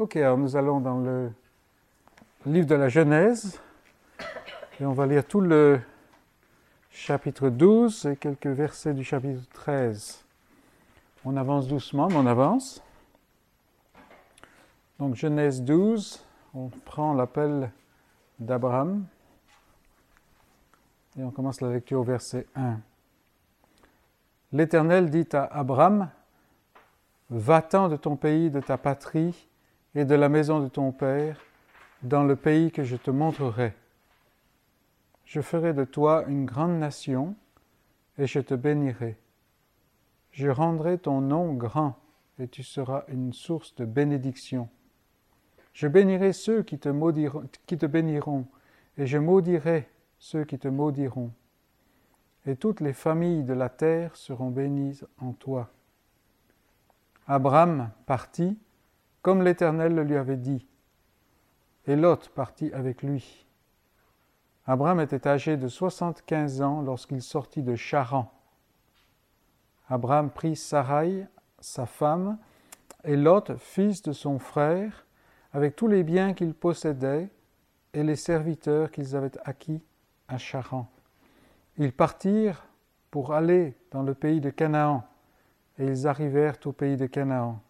Ok, alors nous allons dans le livre de la Genèse et on va lire tout le chapitre 12 et quelques versets du chapitre 13. On avance doucement, mais on avance. Donc Genèse 12, on prend l'appel d'Abraham et on commence la lecture au verset 1. L'Éternel dit à Abraham, Va-t'en de ton pays, de ta patrie et de la maison de ton Père, dans le pays que je te montrerai. Je ferai de toi une grande nation, et je te bénirai. Je rendrai ton nom grand, et tu seras une source de bénédiction. Je bénirai ceux qui te, béniront, et je maudirai ceux qui te maudiront. Et toutes les familles de la terre seront bénies en toi. Abraham partit, comme l'Éternel le lui avait dit. Et Lot partit avec lui. Abraham était âgé de soixante-quinze ans lorsqu'il sortit de Charan. Abraham prit Sarai, sa femme, et Lot, fils de son frère, avec tous les biens qu'il possédait et les serviteurs qu'ils avaient acquis à Charan. Ils partirent pour aller dans le pays de Canaan, et ils arrivèrent au pays de Canaan.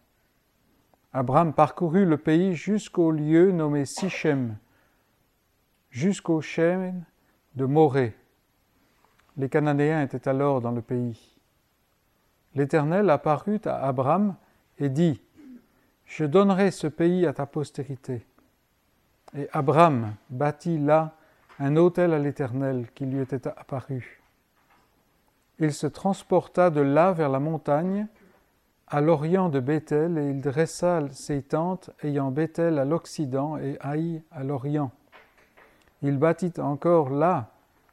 Abraham parcourut le pays jusqu'au lieu nommé Sichem, jusqu'au chêne de Morée. Les Cananéens étaient alors dans le pays. L'Éternel apparut à Abraham et dit Je donnerai ce pays à ta postérité. Et Abraham bâtit là un autel à l'Éternel qui lui était apparu. Il se transporta de là vers la montagne à l'orient de Bethel, et il dressa ses tentes, ayant Bethel à l'occident et Haï à l'orient. Il bâtit encore là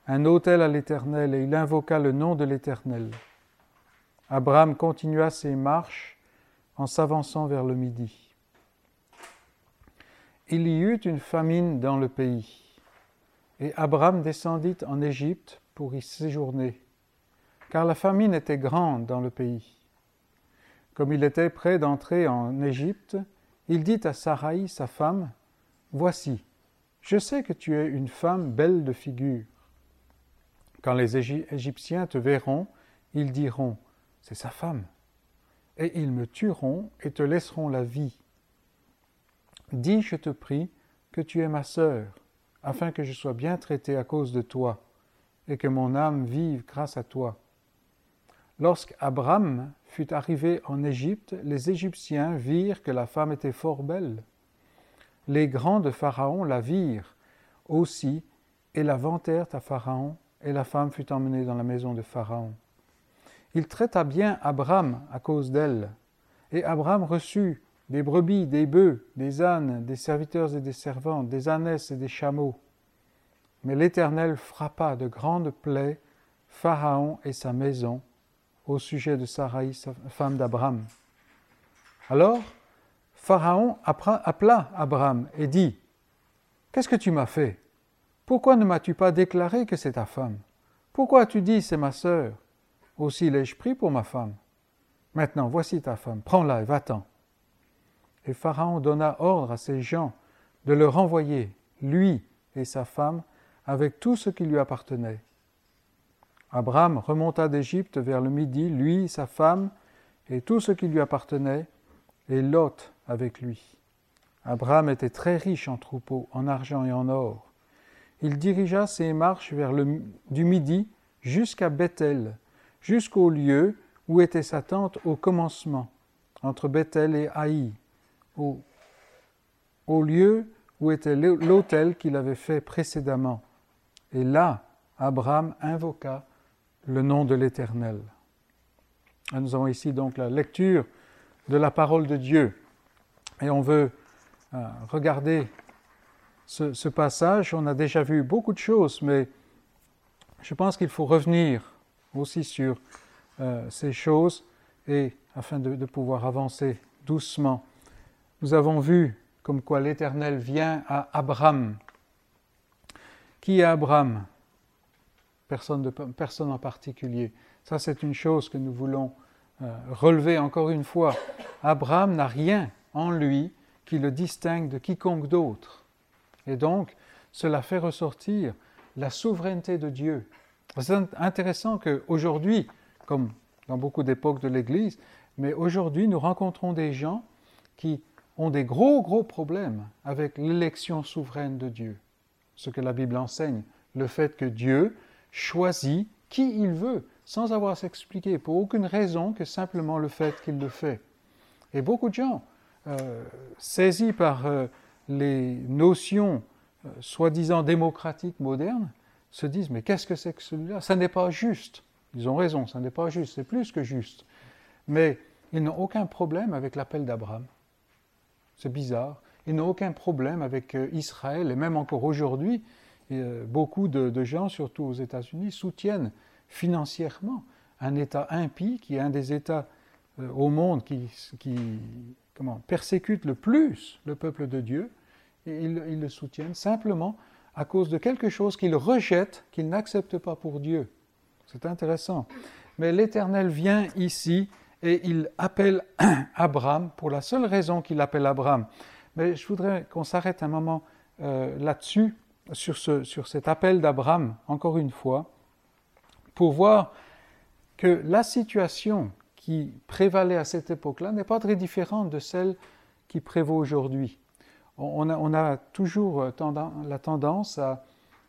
un autel à l'Éternel, et il invoqua le nom de l'Éternel. Abraham continua ses marches en s'avançant vers le midi. Il y eut une famine dans le pays, et Abraham descendit en Égypte pour y séjourner, car la famine était grande dans le pays. Comme il était prêt d'entrer en Égypte, il dit à Sarai, sa femme, Voici, je sais que tu es une femme belle de figure. Quand les Égyptiens te verront, ils diront, C'est sa femme. Et ils me tueront et te laisseront la vie. Dis, je te prie, que tu es ma sœur, afin que je sois bien traité à cause de toi, et que mon âme vive grâce à toi. Lorsqu'Abraham fut arrivé en Égypte, les Égyptiens virent que la femme était fort belle. Les grands de Pharaon la virent aussi et la vantèrent à Pharaon, et la femme fut emmenée dans la maison de Pharaon. Il traita bien Abraham à cause d'elle, et Abraham reçut des brebis, des bœufs, des ânes, des serviteurs et des servantes, des ânesses et des chameaux. Mais l'Éternel frappa de grandes plaies Pharaon et sa maison, au sujet de Sarai, femme d'Abraham. Alors, Pharaon appela Abraham et dit Qu'est-ce que tu m'as fait? Pourquoi ne m'as-tu pas déclaré que c'est ta femme? Pourquoi as-tu dit c'est ma sœur? Aussi l'ai-je pris pour ma femme. Maintenant, voici ta femme, prends-la et va-t'en. Et Pharaon donna ordre à ses gens de le renvoyer, lui et sa femme, avec tout ce qui lui appartenait. Abraham remonta d'Égypte vers le midi, lui, sa femme et tout ce qui lui appartenait, et Lot avec lui. Abraham était très riche en troupeaux, en argent et en or. Il dirigea ses marches vers le, du midi jusqu'à Bethel, jusqu'au lieu où était sa tente au commencement, entre Bethel et Haï, au, au lieu où était l'autel qu'il avait fait précédemment. Et là, Abraham invoqua le nom de l'Éternel. Nous avons ici donc la lecture de la parole de Dieu. Et on veut euh, regarder ce, passage. On a déjà vu beaucoup de choses, mais je pense qu'il faut revenir aussi sur euh, ces choses et afin de, de pouvoir avancer doucement. Nous avons vu comme quoi l'Éternel vient à Abraham. Qui est Abraham? Personne, de, personne en particulier. Ça, c'est une chose que nous voulons euh, relever encore une fois. Abraham n'a rien en lui qui le distingue de quiconque d'autre. Et donc, cela fait ressortir la souveraineté de Dieu. C'est intéressant qu'aujourd'hui, comme dans beaucoup d'époques de l'Église, mais aujourd'hui, nous rencontrons des gens qui ont des gros, gros problèmes avec l'élection souveraine de Dieu. Ce que la Bible enseigne, le fait que Dieu choisit qui il veut, sans avoir à s'expliquer, pour aucune raison que simplement le fait qu'il le fait. Et beaucoup de gens, euh, saisis par euh, les notions euh, soi-disant démocratiques modernes, se disent mais qu'est-ce que c'est que celui-là? Ça n'est pas juste. Ils ont raison, ça n'est pas juste, c'est plus que juste. Mais ils n'ont aucun problème avec l'appel d'Abraham. C'est bizarre. Ils n'ont aucun problème avec Israël, et même encore aujourd'hui, beaucoup de, gens, surtout aux États-Unis, soutiennent financièrement un État impie, qui est un des États au monde qui, qui, comment, persécutent le plus le peuple de Dieu, ils, le soutiennent simplement à cause de quelque chose qu'ils rejettent, qu'ils n'acceptent pas pour Dieu. C'est intéressant. Mais l'Éternel vient ici et il appelle Abraham pour la seule raison qu'il appelle Abraham. Mais je voudrais qu'on s'arrête un moment euh, là-dessus, sur, ce, sur cet appel d'Abraham, encore une fois, pour voir que la situation qui prévalait à cette époque-là n'est pas très différente de celle qui prévaut aujourd'hui. On a, toujours euh, la tendance à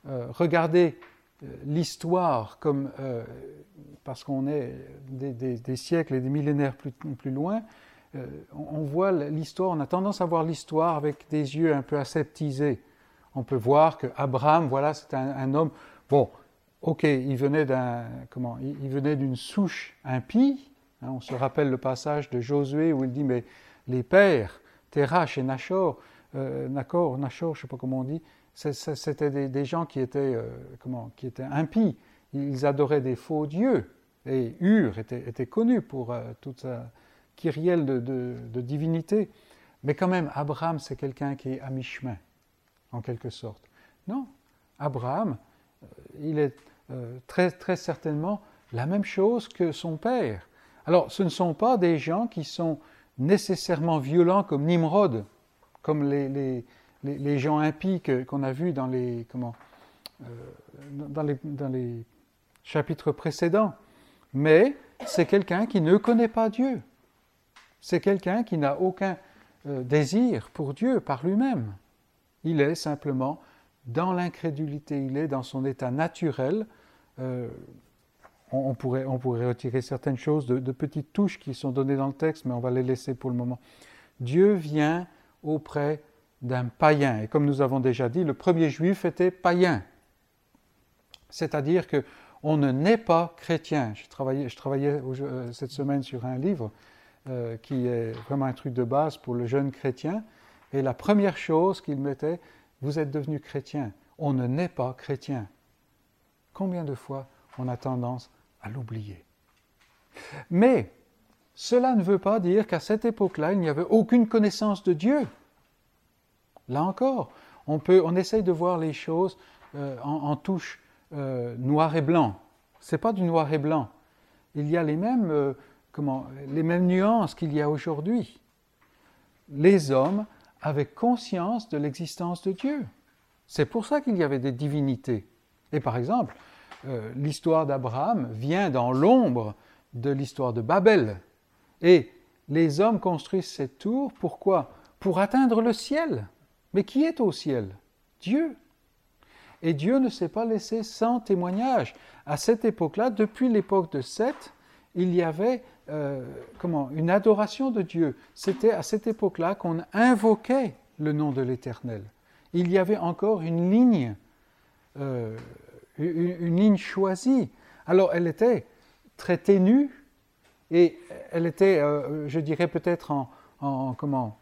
euh, regarder euh, l'histoire comme, parce qu'on est des, siècles et des millénaires plus, plus loin, on voit l'histoire, on a tendance à voir l'histoire avec des yeux un peu aseptisés. On peut voir que Abraham, voilà, c'est un, homme. Bon, ok, il venait d'un, comment, il venait d'une souche impie, Hein, on se rappelle le passage de Josué où il dit Mais les pères, Terach et Nachor, euh, Nachor, Nachor, je ne sais pas comment on dit, c'était des, gens qui étaient, euh, comment, qui étaient impies. Ils adoraient des faux dieux. Et Ur était, connu pour euh, toute sa kyrielle de, divinité. Mais quand même, Abraham, c'est quelqu'un qui est à mi-chemin, en quelque sorte. Non, Abraham, il est très, très certainement la même chose que son père. Alors, ce ne sont pas des gens qui sont nécessairement violents comme Nimrod, comme les, gens impies qu'on a vus dans les, comment, euh, dans, les, chapitres précédents. Mais c'est quelqu'un qui ne connaît pas Dieu. C'est quelqu'un qui n'a aucun euh, désir pour Dieu par lui-même. Il est simplement dans l'incrédulité, il est dans son état naturel. Euh, on, pourrait, retirer certaines choses de, petites touches qui sont données dans le texte, mais on va les laisser pour le moment. Dieu vient auprès d'un païen. Et comme nous avons déjà dit, le premier juif était païen. C'est-à-dire que on ne naît pas chrétien. Je travaillais, je travaillais euh, cette semaine sur un livre euh, qui est vraiment un truc de base pour le jeune chrétien. Et la première chose qu'il mettait, vous êtes devenu chrétien. On ne naît pas chrétien. Combien de fois on a tendance à l'oublier? Mais cela ne veut pas dire qu'à cette époque-là, il n'y avait aucune connaissance de Dieu. Là encore, on, peut, on essaye de voir les choses euh, en, touche euh, noir et blanc. Ce n'est pas du noir et blanc. Il y a les mêmes, euh, comment, les mêmes nuances qu'il y a aujourd'hui. Les hommes avaient conscience de l'existence de Dieu. C'est pour ça qu'il y avait des divinités. Et par exemple, euh, l'histoire d'Abraham vient dans l'ombre de l'histoire de Babel. Et les hommes construisent cette tour, pourquoi? Pour atteindre le ciel. Mais qui est au ciel? Dieu. Et Dieu ne s'est pas laissé sans témoignage. À cette époque-là, depuis l'époque de Seth, il y avait euh, comment, une adoration de Dieu. C'était à cette époque-là qu'on invoquait le nom de l'Éternel. Il y avait encore une ligne euh, une, ligne choisie. Alors elle était très ténue et elle était, euh, je dirais peut-être en, comment,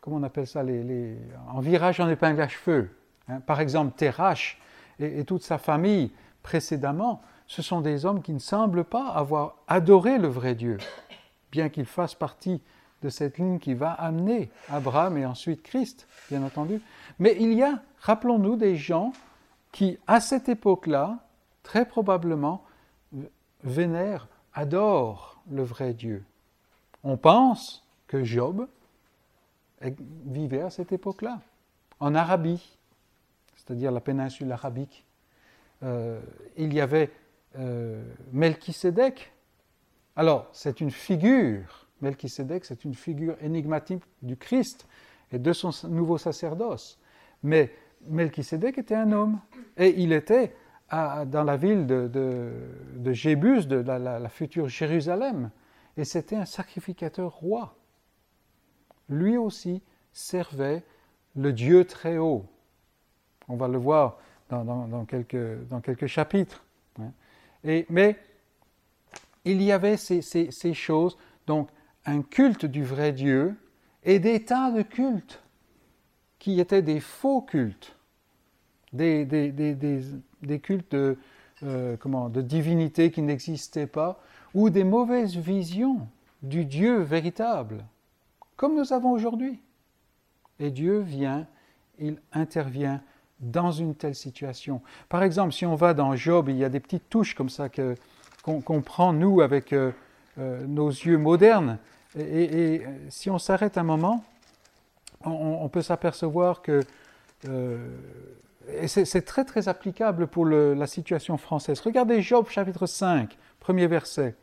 comment on appelle ça, les, en virage en épingle à cheveux. Hein. Par exemple, Terach et, toute sa famille précédemment, ce sont des hommes qui ne semblent pas avoir adoré le vrai Dieu, bien qu'ils fassent partie de cette ligne qui va amener Abraham et ensuite Christ, bien entendu. Mais il y a, rappelons-nous, des gens qui, à cette époque-là, très probablement, vénèrent, adorent le vrai Dieu. On pense que Job vivaient à cette époque-là, en Arabie, c'est-à-dire la péninsule arabique. Euh, il y avait euh. Alors, c'est une figure, Melchisédek, c'est une figure énigmatique du Christ et de son nouveau sacerdoce. Mais Melchisédek était un homme, et il était dans la ville de, de, Jébus, de la, future Jérusalem, et c'était un sacrificateur roi. Lui aussi servait le Dieu très haut. On va le voir dans, quelques, dans quelques, chapitres. Hein. Mais il y avait ces, choses, donc un culte du vrai Dieu et des tas de cultes qui étaient des faux cultes des, cultes de, euh, de divinité qui n'existaient pas, ou des mauvaises visions du Dieu véritable, comme nous avons aujourd'hui. Et Dieu vient, il intervient dans une telle situation. Par exemple, si on va dans Job, il y a des petites touches comme ça que, qu'on, prend, nous, avec euh, euh, nos yeux modernes. Et, si on s'arrête un moment, on, peut s'apercevoir que et c'est très très applicable pour la situation française. Regardez Job chapitre 5, premier verset.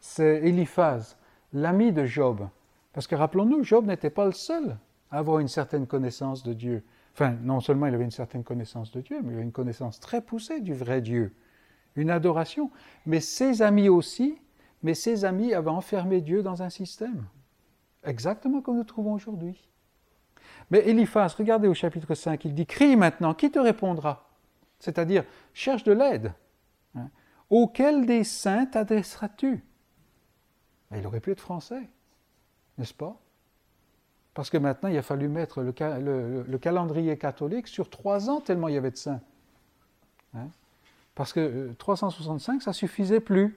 C'est Eliphaz, l'ami de Job. Parce que rappelons-nous, Job n'était pas le seul à avoir une certaine connaissance de Dieu. Enfin, non seulement il avait une certaine connaissance de Dieu, mais il avait une connaissance très poussée du vrai Dieu, une adoration. Mais ses amis aussi, mais ses amis avaient enfermé Dieu dans un système, exactement comme nous trouvons aujourd'hui. Mais Eliphaz, regardez au chapitre 5, il dit Crie maintenant, qui te répondra? C'est-à-dire, cherche de l'aide. Hein? Auquel des saints t'adresseras-tu? Il aurait pu être français, n'est-ce pas? Parce que maintenant, il a fallu mettre le, calendrier catholique sur trois ans, tellement il y avait de saints. Hein? Parce que 365, euh, ça suffisait plus.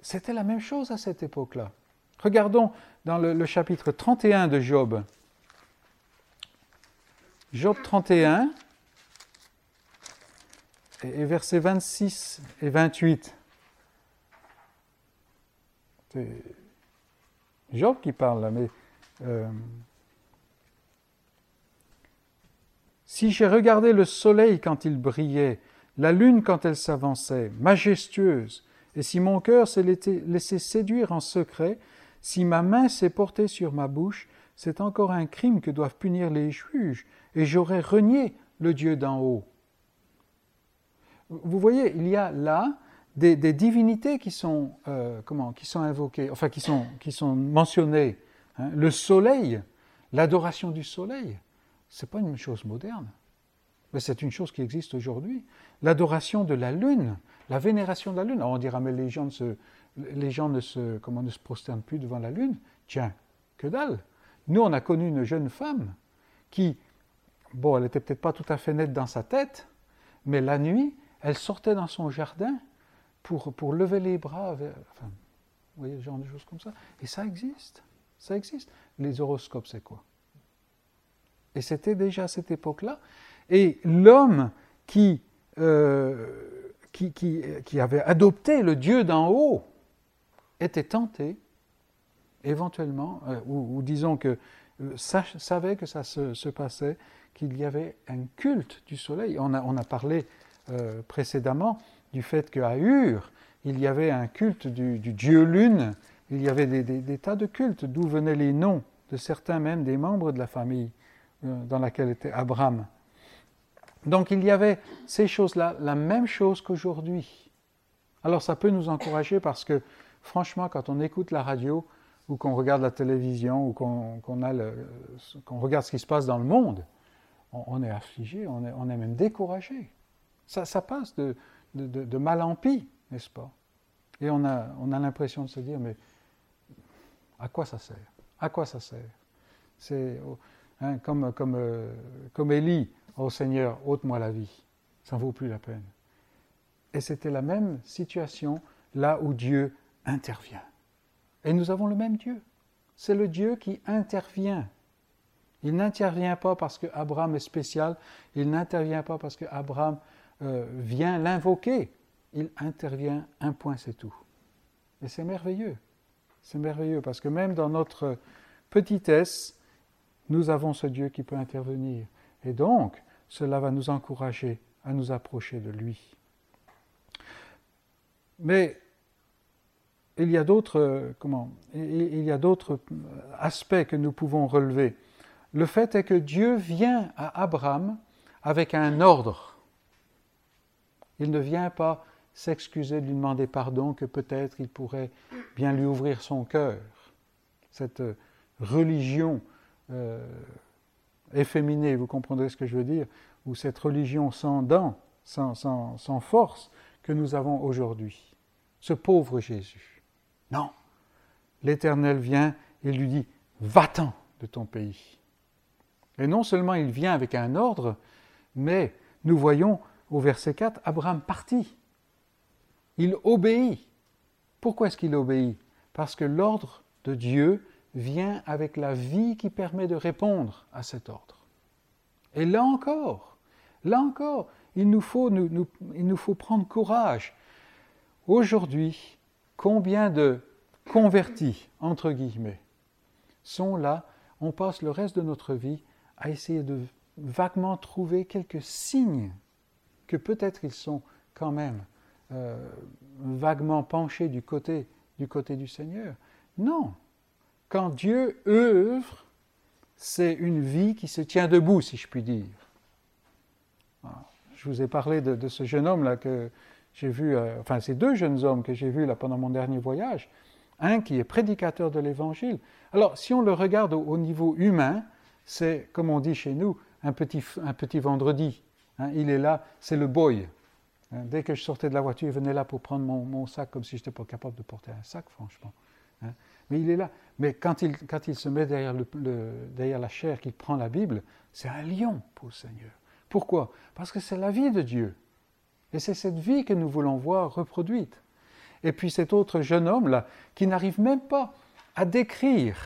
C'était la même chose à cette époque-là. Regardons dans le chapitre 31 de Job. Job 31 et versets 26 et 28. C'est Job qui parle là, mais euh, si j'ai regardé le soleil quand il brillait, la lune quand elle s'avançait, majestueuse, et si mon cœur s'est laissé séduire en secret, si ma main s'est portée sur ma bouche, c'est encore un crime que doivent punir les juges, et j'aurais renié le Dieu d'en haut. Vous voyez, il y a là des, divinités qui sont, euh, enfin qui sont, qui sont mentionnées. Hein. Le soleil, l'adoration du soleil, ce n'est pas une chose moderne, mais c'est une chose qui existe aujourd'hui. L'adoration de la lune, la vénération de la lune. on dira, mais les gens, se, les gens ne, se, comment, ne se prosternent plus devant la lune. Tiens, que dalle Nous, on a connu une jeune femme qui bon, elle n'était peut-être pas tout à fait nette dans sa tête, mais la nuit, elle sortait dans son jardin pour, pour lever les bras, enfin, vous voyez, genre de choses comme ça. Et ça existe, ça existe. Les horoscopes, c'est quoi? Et c'était déjà à cette époque-là. Et l'homme qui, euh, qui, qui, avait adopté le Dieu d'en haut était tenté, éventuellement, euh, ou, disons que euh, savait que ça se, passait, qu'il y avait un culte du soleil. On a, on a parlé précédemment du fait qu'à Ur, il y avait un culte du, dieu lune, il y avait des, tas de cultes, d'où venaient les noms de certains même des membres de la famille dans laquelle était Abraham. Donc il y avait ces choses-là, la même chose qu'aujourd'hui. Alors ça peut nous encourager parce que franchement, quand on écoute la radio ou qu'on regarde la télévision ou qu'on regarde ce qui se passe dans le monde, on, est affligé, on est, même découragé. Ça, passe de, mal en pis, n'est-ce pas? Et on a, on a l'impression de se dire, mais à quoi ça sert? À quoi ça sert? Hein, comme, comme, euh, comme Élie, oh Seigneur, ôte-moi la vie, ça ne vaut plus la peine. Et c'était la même situation là où Dieu intervient. Et nous avons le même Dieu. C'est le Dieu qui intervient il n'intervient pas parce que Abraham est spécial, il n'intervient pas parce que Abraham euh, vient l'invoquer, il intervient un point, c'est tout. Et c'est merveilleux, c'est merveilleux parce que même dans notre petitesse, nous avons ce Dieu qui peut intervenir. Et donc, cela va nous encourager à nous approcher de lui. Mais il y a d'autres a d'autres aspects que nous pouvons relever. Le fait est que Dieu vient à Abraham avec un ordre. Il ne vient pas s'excuser de lui demander pardon, que peut-être il pourrait bien lui ouvrir son cœur. Cette religion euh, efféminée, vous comprendrez ce que je veux dire, ou cette religion sans dents, sans, sans force que nous avons aujourd'hui. Ce pauvre Jésus. Non, l'Éternel vient et lui dit, va-t'en de ton pays. Et non seulement il vient avec un ordre, mais nous voyons au verset 4, Abraham partit. Il obéit. Pourquoi est-ce qu'il obéit? Parce que l'ordre de Dieu vient avec la vie qui permet de répondre à cet ordre. Et là encore, là encore, il nous faut, il nous faut prendre courage. Aujourd'hui, combien de convertis, entre guillemets, sont là, on passe le reste de notre vie à essayer de vaguement trouver quelques signes que peut-être ils sont quand même euh, vaguement penchés du côté, du côté du Seigneur. Non. Quand Dieu œuvre, c'est une vie qui se tient debout, si je puis dire. Je vous ai parlé de, ce jeune homme-là que j'ai vu, euh, enfin ces deux jeunes hommes que j'ai vus là pendant mon dernier voyage. Un qui est prédicateur de l'Évangile. Alors, si on le regarde au niveau humain, c'est, comme on dit chez nous, un petit, un petit vendredi. Hein. il est là, c'est le boy. Hein. dès que je sortais de la voiture, il venait là pour prendre mon, sac, comme si je n'étais pas capable de porter un sac, franchement. Hein. Mais il est là. Mais quand il, quand il se met derrière, le, derrière la chair, qu'il prend la Bible, c'est un lion pour le Seigneur. Pourquoi? Parce que c'est la vie de Dieu. Et c'est cette vie que nous voulons voir reproduite. Et puis cet autre jeune homme-là, qui n'arrive même pas à décrire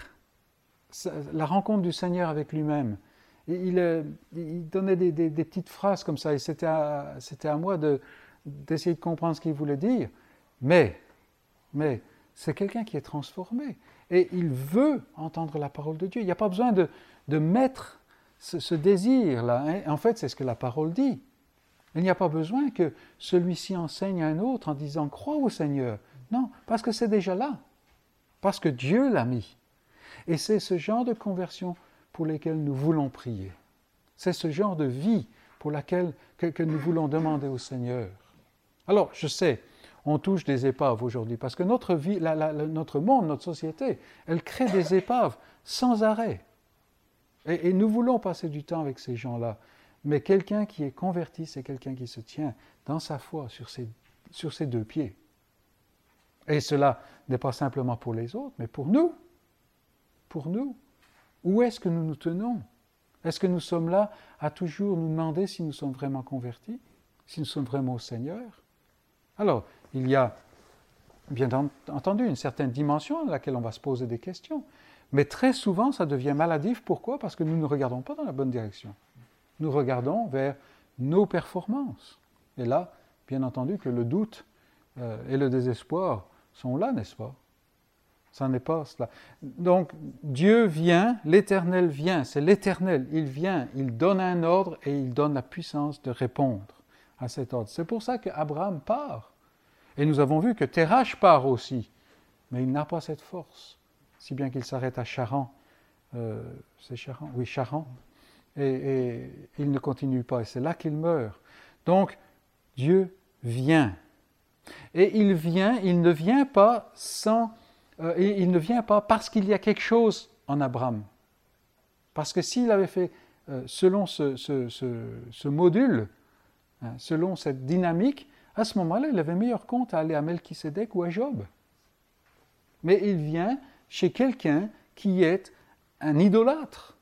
la rencontre du Seigneur avec lui-même. Euh, il, donnait des, petites phrases comme ça, et c'était à, à, moi d'essayer de, comprendre ce qu'il voulait dire. Mais, mais c'est quelqu'un qui est transformé, et il veut entendre la parole de Dieu. Il n'y a pas besoin de, de mettre ce, désir-là. Hein. En fait, c'est ce que la parole dit. Il n'y a pas besoin que celui-ci enseigne à un autre en disant crois au Seigneur. Non, parce que c'est déjà là. Parce que Dieu l'a mis. Et c'est ce genre de conversion pour lesquelles nous voulons prier. C'est ce genre de vie pour laquelle que, nous voulons demander au Seigneur. Alors, je sais, on touche des épaves aujourd'hui, parce que notre vie, notre monde, notre société, elle crée des épaves sans arrêt. Et, nous voulons passer du temps avec ces gens-là. Mais quelqu'un qui est converti, c'est quelqu'un qui se tient dans sa foi sur ses, sur ses deux pieds. Et cela n'est pas simplement pour les autres, mais pour nous pour nous Où est-ce que nous nous tenons? Est-ce que nous sommes là à toujours nous demander si nous sommes vraiment convertis, si nous sommes vraiment au Seigneur? Alors, il y a bien entendu une certaine dimension à laquelle on va se poser des questions, mais très souvent ça devient maladif. Pourquoi? Parce que nous ne regardons pas dans la bonne direction. Nous regardons vers nos performances. Et là, bien entendu que le doute euh, et le désespoir sont là, n'est-ce pas? Ça n'est pas cela. Donc Dieu vient, l'Éternel vient, c'est l'Éternel, il vient, il donne un ordre et il donne la puissance de répondre à cet ordre. C'est pour ça qu'Abraham part. Et nous avons vu que Terach part aussi, mais il n'a pas cette force, si bien qu'il s'arrête à Charan. Euh, c'est Charan? Oui, Charan. Et, il ne continue pas, et c'est là qu'il meurt. Donc Dieu vient. Et il vient, il ne vient pas sans euh, il ne vient pas parce qu'il y a quelque chose en Abraham. Parce que s'il avait fait euh, selon ce, module, hein, selon cette dynamique, à ce moment-là, il avait meilleur compte à aller à Melchisedec ou à Job. Mais il vient chez quelqu'un qui est un idolâtre.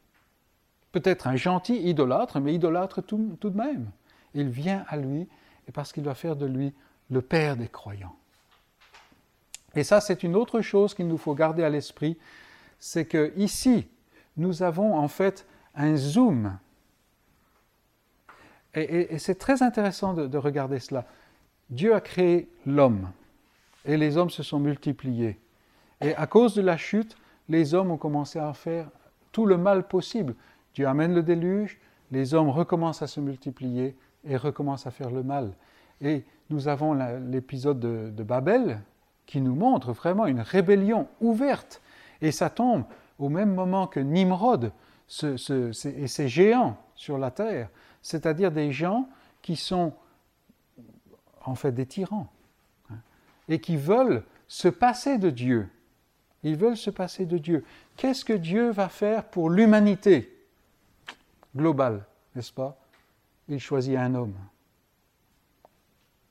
Peut-être un gentil idolâtre, mais idolâtre tout, de même. Il vient à lui parce qu'il doit faire de lui le père des croyants. Et ça, c'est une autre chose qu'il nous faut garder à l'esprit, c'est que ici, nous avons en fait un zoom. Et, c'est très intéressant de, regarder cela. Dieu a créé l'homme, et les hommes se sont multipliés. Et à cause de la chute, les hommes ont commencé à faire tout le mal possible. Dieu amène le déluge, les hommes recommencent à se multiplier et recommencent à faire le mal. Et nous avons l'épisode de, Babel qui nous montre vraiment une rébellion ouverte. Et ça tombe au même moment que Nimrod et ses géants sur la terre, c'est-à-dire des gens qui sont en fait des tyrans hein, et qui veulent se passer de Dieu. Ils veulent se passer de Dieu. Qu'est-ce que Dieu va faire pour l'humanité globale, n'est-ce pas? Il choisit un homme.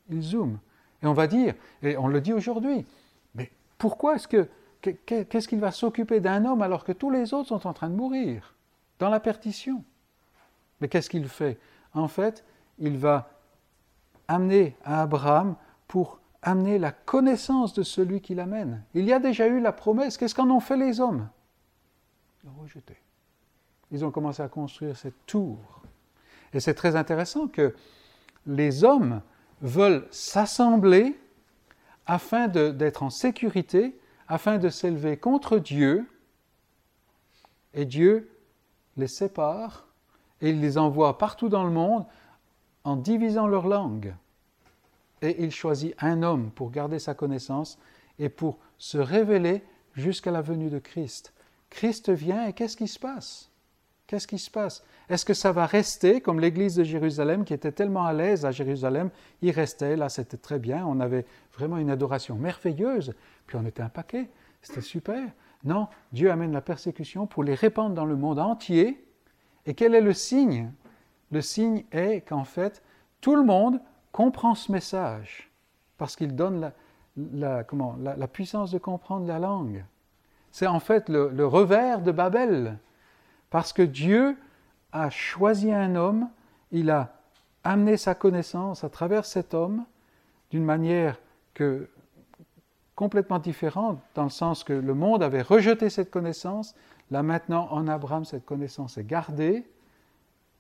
Il zoome. Et on va dire, et on le dit aujourd'hui, mais pourquoi est-ce que, qu'est-ce qu'il va s'occuper d'un homme alors que tous les autres sont en train de mourir, dans la perdition? Mais qu'est-ce qu'il fait? En fait, il va amener à Abraham pour amener la connaissance de celui qui l'amène. Il y a déjà eu la promesse. Qu'est-ce qu'en ont fait les hommes? Ils l'ont rejeté. Ils ont commencé à construire cette tour. Et c'est très intéressant que les hommes veulent s'assembler afin d'être en sécurité, afin de s'élever contre Dieu, et Dieu les sépare et il les envoie partout dans le monde en divisant leur langue. Et il choisit un homme pour garder sa connaissance et pour se révéler jusqu'à la venue de Christ. Christ vient et qu'est-ce qui se passe? Qu'est-ce qui se passe? Est-ce que ça va rester comme l'église de Jérusalem qui était tellement à l'aise à Jérusalem? Il restait, là c'était très bien, on avait vraiment une adoration merveilleuse, puis on était un paquet, c'était super. Non, Dieu amène la persécution pour les répandre dans le monde entier. Et quel est le signe Le signe est qu'en fait, tout le monde comprend ce message parce qu'il donne la, comment, la, puissance de comprendre la langue. C'est en fait le revers de Babel. Parce que Dieu a choisi un homme, il a amené sa connaissance à travers cet homme d'une manière que, complètement différente, dans le sens que le monde avait rejeté cette connaissance. Là maintenant, en Abraham, cette connaissance est gardée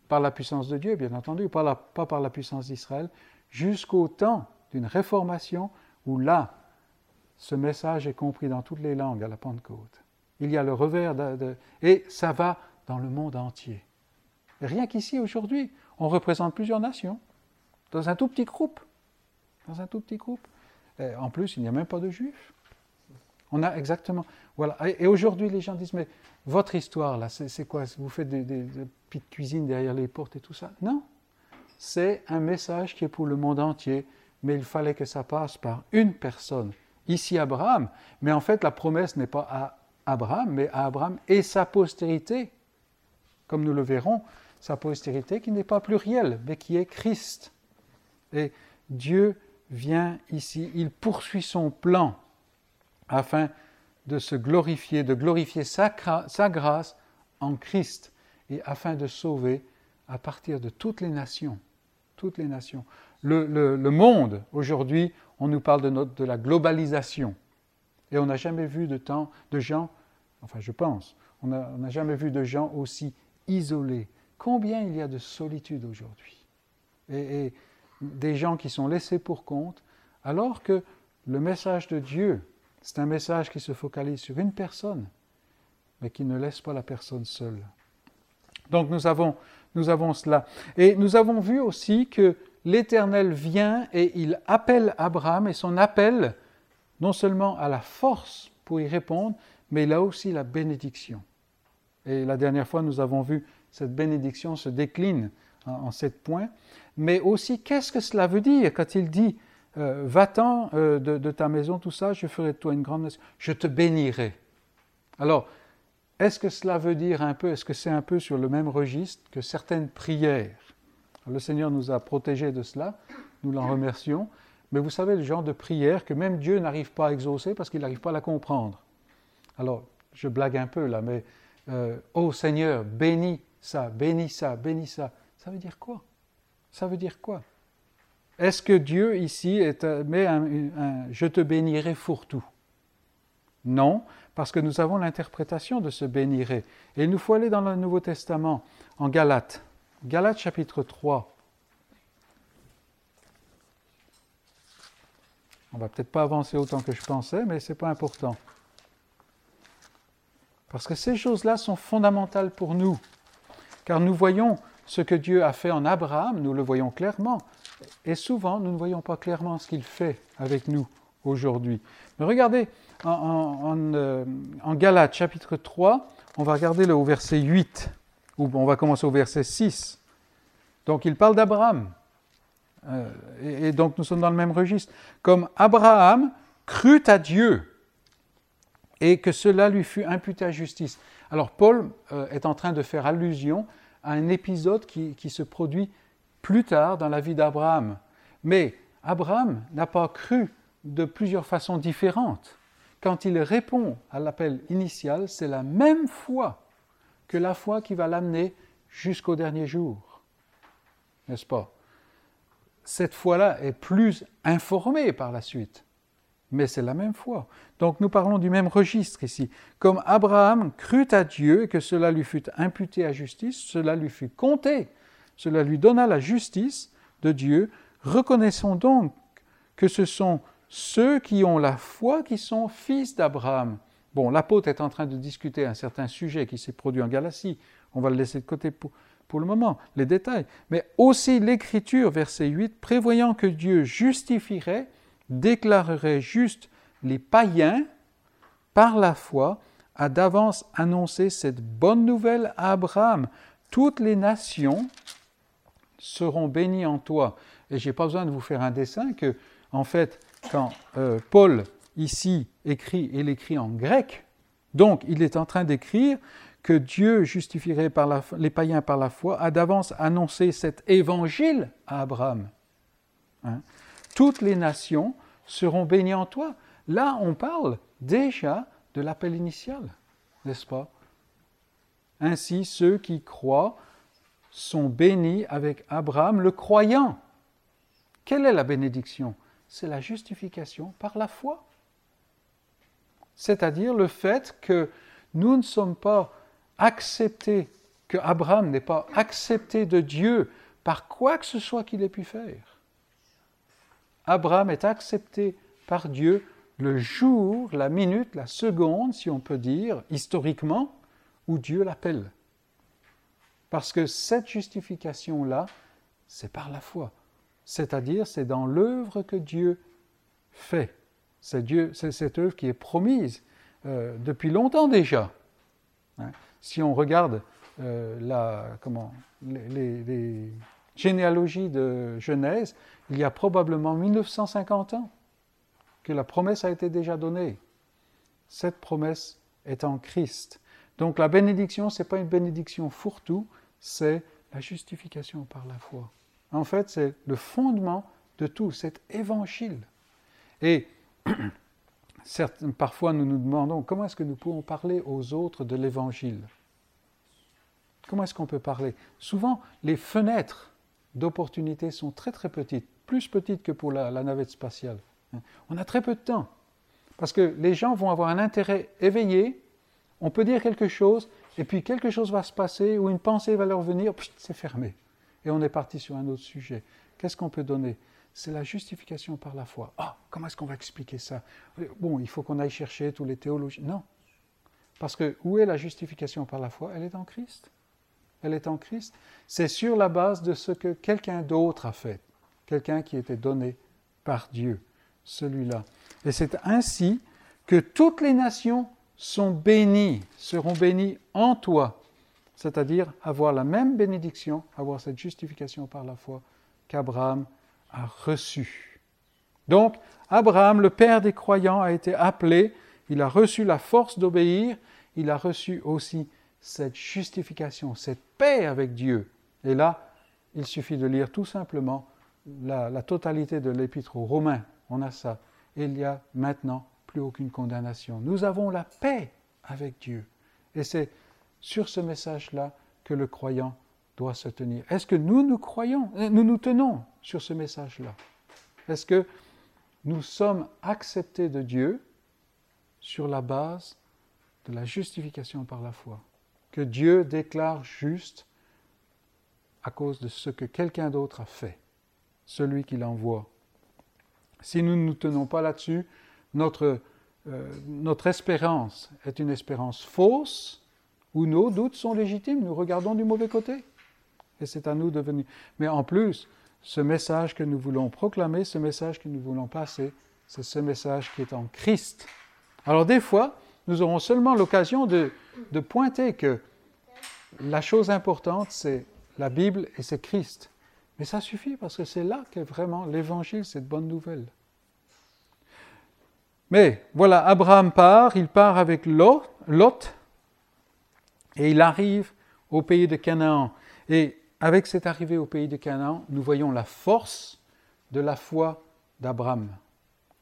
par la puissance de Dieu, bien entendu, pas, par la puissance d'Israël, jusqu'au temps d'une réformation où là, ce message est compris dans toutes les langues à la Pentecôte. Il y a le revers de et ça va dans le monde entier. rien qu'ici, aujourd'hui, on représente plusieurs nations, dans un tout petit groupe. Dans un tout petit groupe. en plus, il n'y a même pas de juifs. On a exactement. Voilà. Et, aujourd'hui, les gens disent Mais votre histoire, là, c'est quoi? Vous faites des, petites cuisines derrière les portes et tout ça Non. C'est un message qui est pour le monde entier, mais il fallait que ça passe par une personne. Ici, Abraham. Mais en fait, la promesse n'est pas à Abraham, mais à Abraham et sa postérité comme nous le verrons, sa postérité qui n'est pas plurielle, mais qui est Christ. Et Dieu vient ici, il poursuit son plan afin de se glorifier, de glorifier sa, grâce en Christ et afin de sauver à partir de toutes les nations. Toutes les nations. Le, monde, aujourd'hui, on nous parle de, la globalisation. Et on n'a jamais vu de, temps, de gens, enfin je pense, on n'a jamais vu de gens aussi isolés. Combien il y a de solitude aujourd'hui? Et, des gens qui sont laissés pour compte, alors que le message de Dieu, c'est un message qui se focalise sur une personne, mais qui ne laisse pas la personne seule. Donc nous avons, nous avons cela. Et nous avons vu aussi que l'Éternel vient et il appelle Abraham, et son appel, non seulement à la force pour y répondre, mais il a aussi la bénédiction. Et la dernière fois, nous avons vu cette bénédiction se décline en, sept points. Mais aussi, qu'est-ce que cela veut dire quand il dit euh, Va-t'en euh, de, ta maison, tout ça, je ferai de toi une grande nation, je te bénirai. Alors, est-ce que cela veut dire un peu, est-ce que c'est un peu sur le même registre que certaines prières? Le Seigneur nous a protégés de cela, nous l'en remercions. Mais vous savez, le genre de prière que même Dieu n'arrive pas à exaucer parce qu'il n'arrive pas à la comprendre. Alors, je blague un peu là, mais euh, Ô Seigneur, bénis ça, bénis ça, bénis ça. Ça veut dire quoi? Ça veut dire quoi? Est-ce que Dieu ici est, euh, met un, je te bénirai tout Non, parce que nous avons l'interprétation de ce bénirai. Et il nous faut aller dans le Nouveau Testament, en Galates. Galates chapitre 3. On va peut-être pas avancer autant que je pensais, mais ce n'est pas important. Parce que ces choses-là sont fondamentales pour nous. Car nous voyons ce que Dieu a fait en Abraham, nous le voyons clairement. Et souvent, nous ne voyons pas clairement ce qu'il fait avec nous aujourd'hui. Mais regardez, en, en, euh, Galates chapitre 3, on va regarder le, verset 8, ou on va commencer au verset 6. Donc il parle d'Abraham. Euh, et, donc nous sommes dans le même registre. Comme Abraham crut à Dieu et que cela lui fut imputé à justice. Alors Paul euh, est en train de faire allusion à un épisode qui se produit plus tard dans la vie d'Abraham. Mais Abraham n'a pas cru de plusieurs façons différentes. Quand il répond à l'appel initial, c'est la même foi que la foi qui va l'amener jusqu'au dernier jour. N'est-ce pas? Cette foi-là est plus informée par la suite, mais c'est la même foi. Donc nous parlons du même registre ici. Comme Abraham crut à Dieu et que cela lui fut imputé à justice, cela lui fut compté, cela lui donna la justice de Dieu. Reconnaissons donc que ce sont ceux qui ont la foi qui sont fils d'Abraham. Bon, l'apôtre est en train de discuter un certain sujet qui s'est produit en Galatie. On va le laisser de côté pour, pour le moment, les détails. Mais aussi l'Écriture, verset 8, prévoyant que Dieu justifierait, déclarerait juste les païens par la foi, a d'avance annoncé cette bonne nouvelle à Abraham. Toutes les nations seront bénies en toi. Et je n'ai pas besoin de vous faire un dessin que, en fait, quand euh, Paul ici écrit, il écrit en grec, donc il est en train d'écrire que Dieu justifierait par les païens par la foi, a d'avance annoncé cet évangile à Abraham. Hein. Toutes les nations seront bénies en toi. Là, on parle déjà de l'appel initial, n'est-ce pas? Ainsi, ceux qui croient sont bénis avec Abraham, le croyant. Quelle est la bénédiction? C'est la justification par la foi. C'est-à-dire le fait que nous ne sommes pas acceptés, que Abraham n'est pas accepté de Dieu par quoi que ce soit qu'il ait pu faire. Abraham est accepté par Dieu le jour, la minute, la seconde, si on peut dire, historiquement, où Dieu l'appelle. Parce que cette justification-là, c'est par la foi. C'est-à-dire, c'est dans l'œuvre que Dieu fait. C'est, Dieu, c'est cette œuvre qui est promise euh, depuis longtemps déjà. Hein. Si on regarde euh, la, comment, les, les, généalogies de Genèse, il y a probablement 1950 ans que la promesse a été déjà donnée. Cette promesse est en Christ. Donc la bénédiction, ce n'est pas une bénédiction fourre-tout, c'est la justification par la foi. En fait, c'est le fondement de tout, cet évangile. Et certes, parfois nous nous demandons comment est-ce que nous pouvons parler aux autres de l'évangile? Comment est-ce qu'on peut parler? Souvent, les fenêtres d'opportunité sont très très petites, plus petites que pour la, la navette spatiale. On a très peu de temps. Parce que les gens vont avoir un intérêt éveillé, on peut dire quelque chose, et puis quelque chose va se passer, ou une pensée va leur venir, c'est fermé. Et on est parti sur un autre sujet. Qu'est-ce qu'on peut donner? C'est la justification par la foi. Ah, comment est-ce qu'on va expliquer ça? Bon, il faut qu'on aille chercher tous les théologiens. Non. Parce que où est la justification par la foi? Elle est en Christ. Elle est en Christ. C'est sur la base de ce que quelqu'un d'autre a fait. Quelqu'un qui était donné par Dieu. Celui-là. Et c'est ainsi que toutes les nations sont bénies, seront bénies en toi, c'est-à-dire avoir la même bénédiction, avoir cette justification par la foi qu'Abraham a reçue. Donc, Abraham, le père des croyants, a été appelé, il a reçu la force d'obéir, il a reçu aussi cette justification, cette paix avec Dieu. Et là, il suffit de lire tout simplement la, totalité de l'épître aux Romains, on a ça. Et il n'y a maintenant plus aucune condamnation. Nous avons la paix avec Dieu. Et c'est sur ce message-là que le croyant doit se tenir. Est-ce que nous nous croyons, euh, nous nous tenons sur ce message-là? Est-ce que nous sommes acceptés de Dieu sur la base de la justification par la foi? Que Dieu déclare juste à cause de ce que quelqu'un d'autre a fait, celui qui l'envoie. Si nous ne nous tenons pas là-dessus, notre euh, notre espérance est une espérance fausse, ou nos doutes sont légitimes, nous regardons du mauvais côté. Et c'est à nous de venir. Mais en plus, ce message que nous voulons proclamer, ce message que nous voulons passer, c'est ce message qui est en Christ. Alors des fois, nous aurons seulement l'occasion de, pointer que la chose importante, c'est la Bible et c'est Christ. Mais ça suffit parce que c'est là que vraiment l'évangile, cette bonne nouvelle. Mais voilà, Abraham part, il part avec Lot, et il arrive au pays de Canaan. Et avec cette arrivée au pays de Canaan, nous voyons la force de la foi d'Abraham.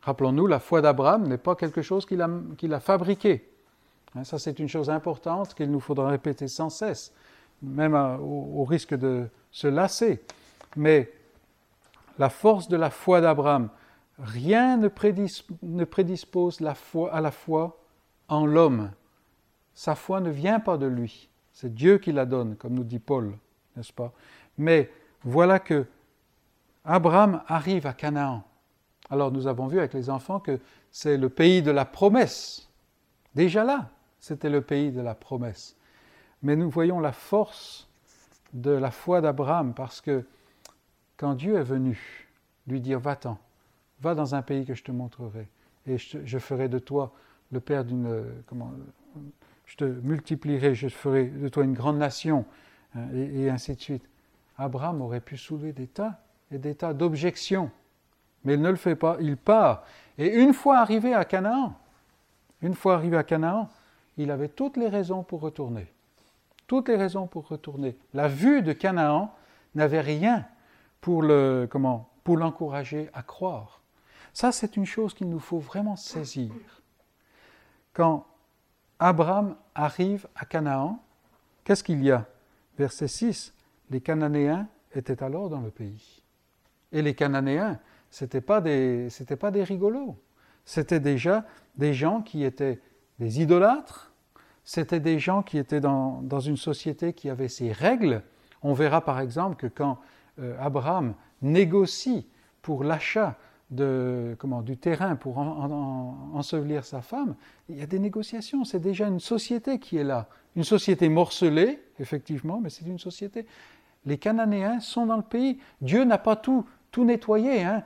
Rappelons-nous, la foi d'Abraham n'est pas quelque chose qu'il a, fabriqué. Hein, ça, c'est une chose importante qu'il nous faudra répéter sans cesse, même au, risque de se lasser. Mais la force de la foi d'Abraham, rien ne, prédispose à la foi en l'homme. Sa foi ne vient pas de lui. C'est Dieu qui la donne, comme nous dit Paul, n'est-ce pas? Mais voilà que Abraham arrive à Canaan. Alors nous avons vu avec les enfants que c'est le pays de la promesse. Déjà là, c'était le pays de la promesse. Mais nous voyons la force de la foi d'Abraham parce que quand Dieu est venu lui dire va-t'en, va dans un pays que je te montrerai et je, ferai de toi le père d'une je te multiplierai, je ferai de toi une grande nation et, et ainsi de suite. Abraham aurait pu soulever des tas et des tas d'objections mais il ne le fait pas, il part. Et une fois arrivé à Canaan, une fois arrivé à Canaan, il avait toutes les raisons pour retourner. Toutes les raisons pour retourner. La vue de Canaan n'avait rien pour le comment pour l'encourager à croire. Ça, c'est une chose qu'il nous faut vraiment saisir. Quand Abraham arrive à Canaan, qu'est-ce qu'il y a? Verset 6, les Cananéens étaient alors dans le pays. Et les Cananéens, c'était pas des pas des rigolos. C'était déjà des gens qui étaient des idolâtres. C'était des gens qui étaient dans, dans, une société qui avait ses règles. On verra par exemple que quand euh, Abraham négocie pour l'achat de, comment, du terrain pour ensevelir sa femme, il y a des négociations. C'est déjà une société qui est là. Une société morcelée, effectivement, mais c'est une société. Les Cananéens sont dans le pays. Dieu n'a pas tout tout nettoyer. Hein.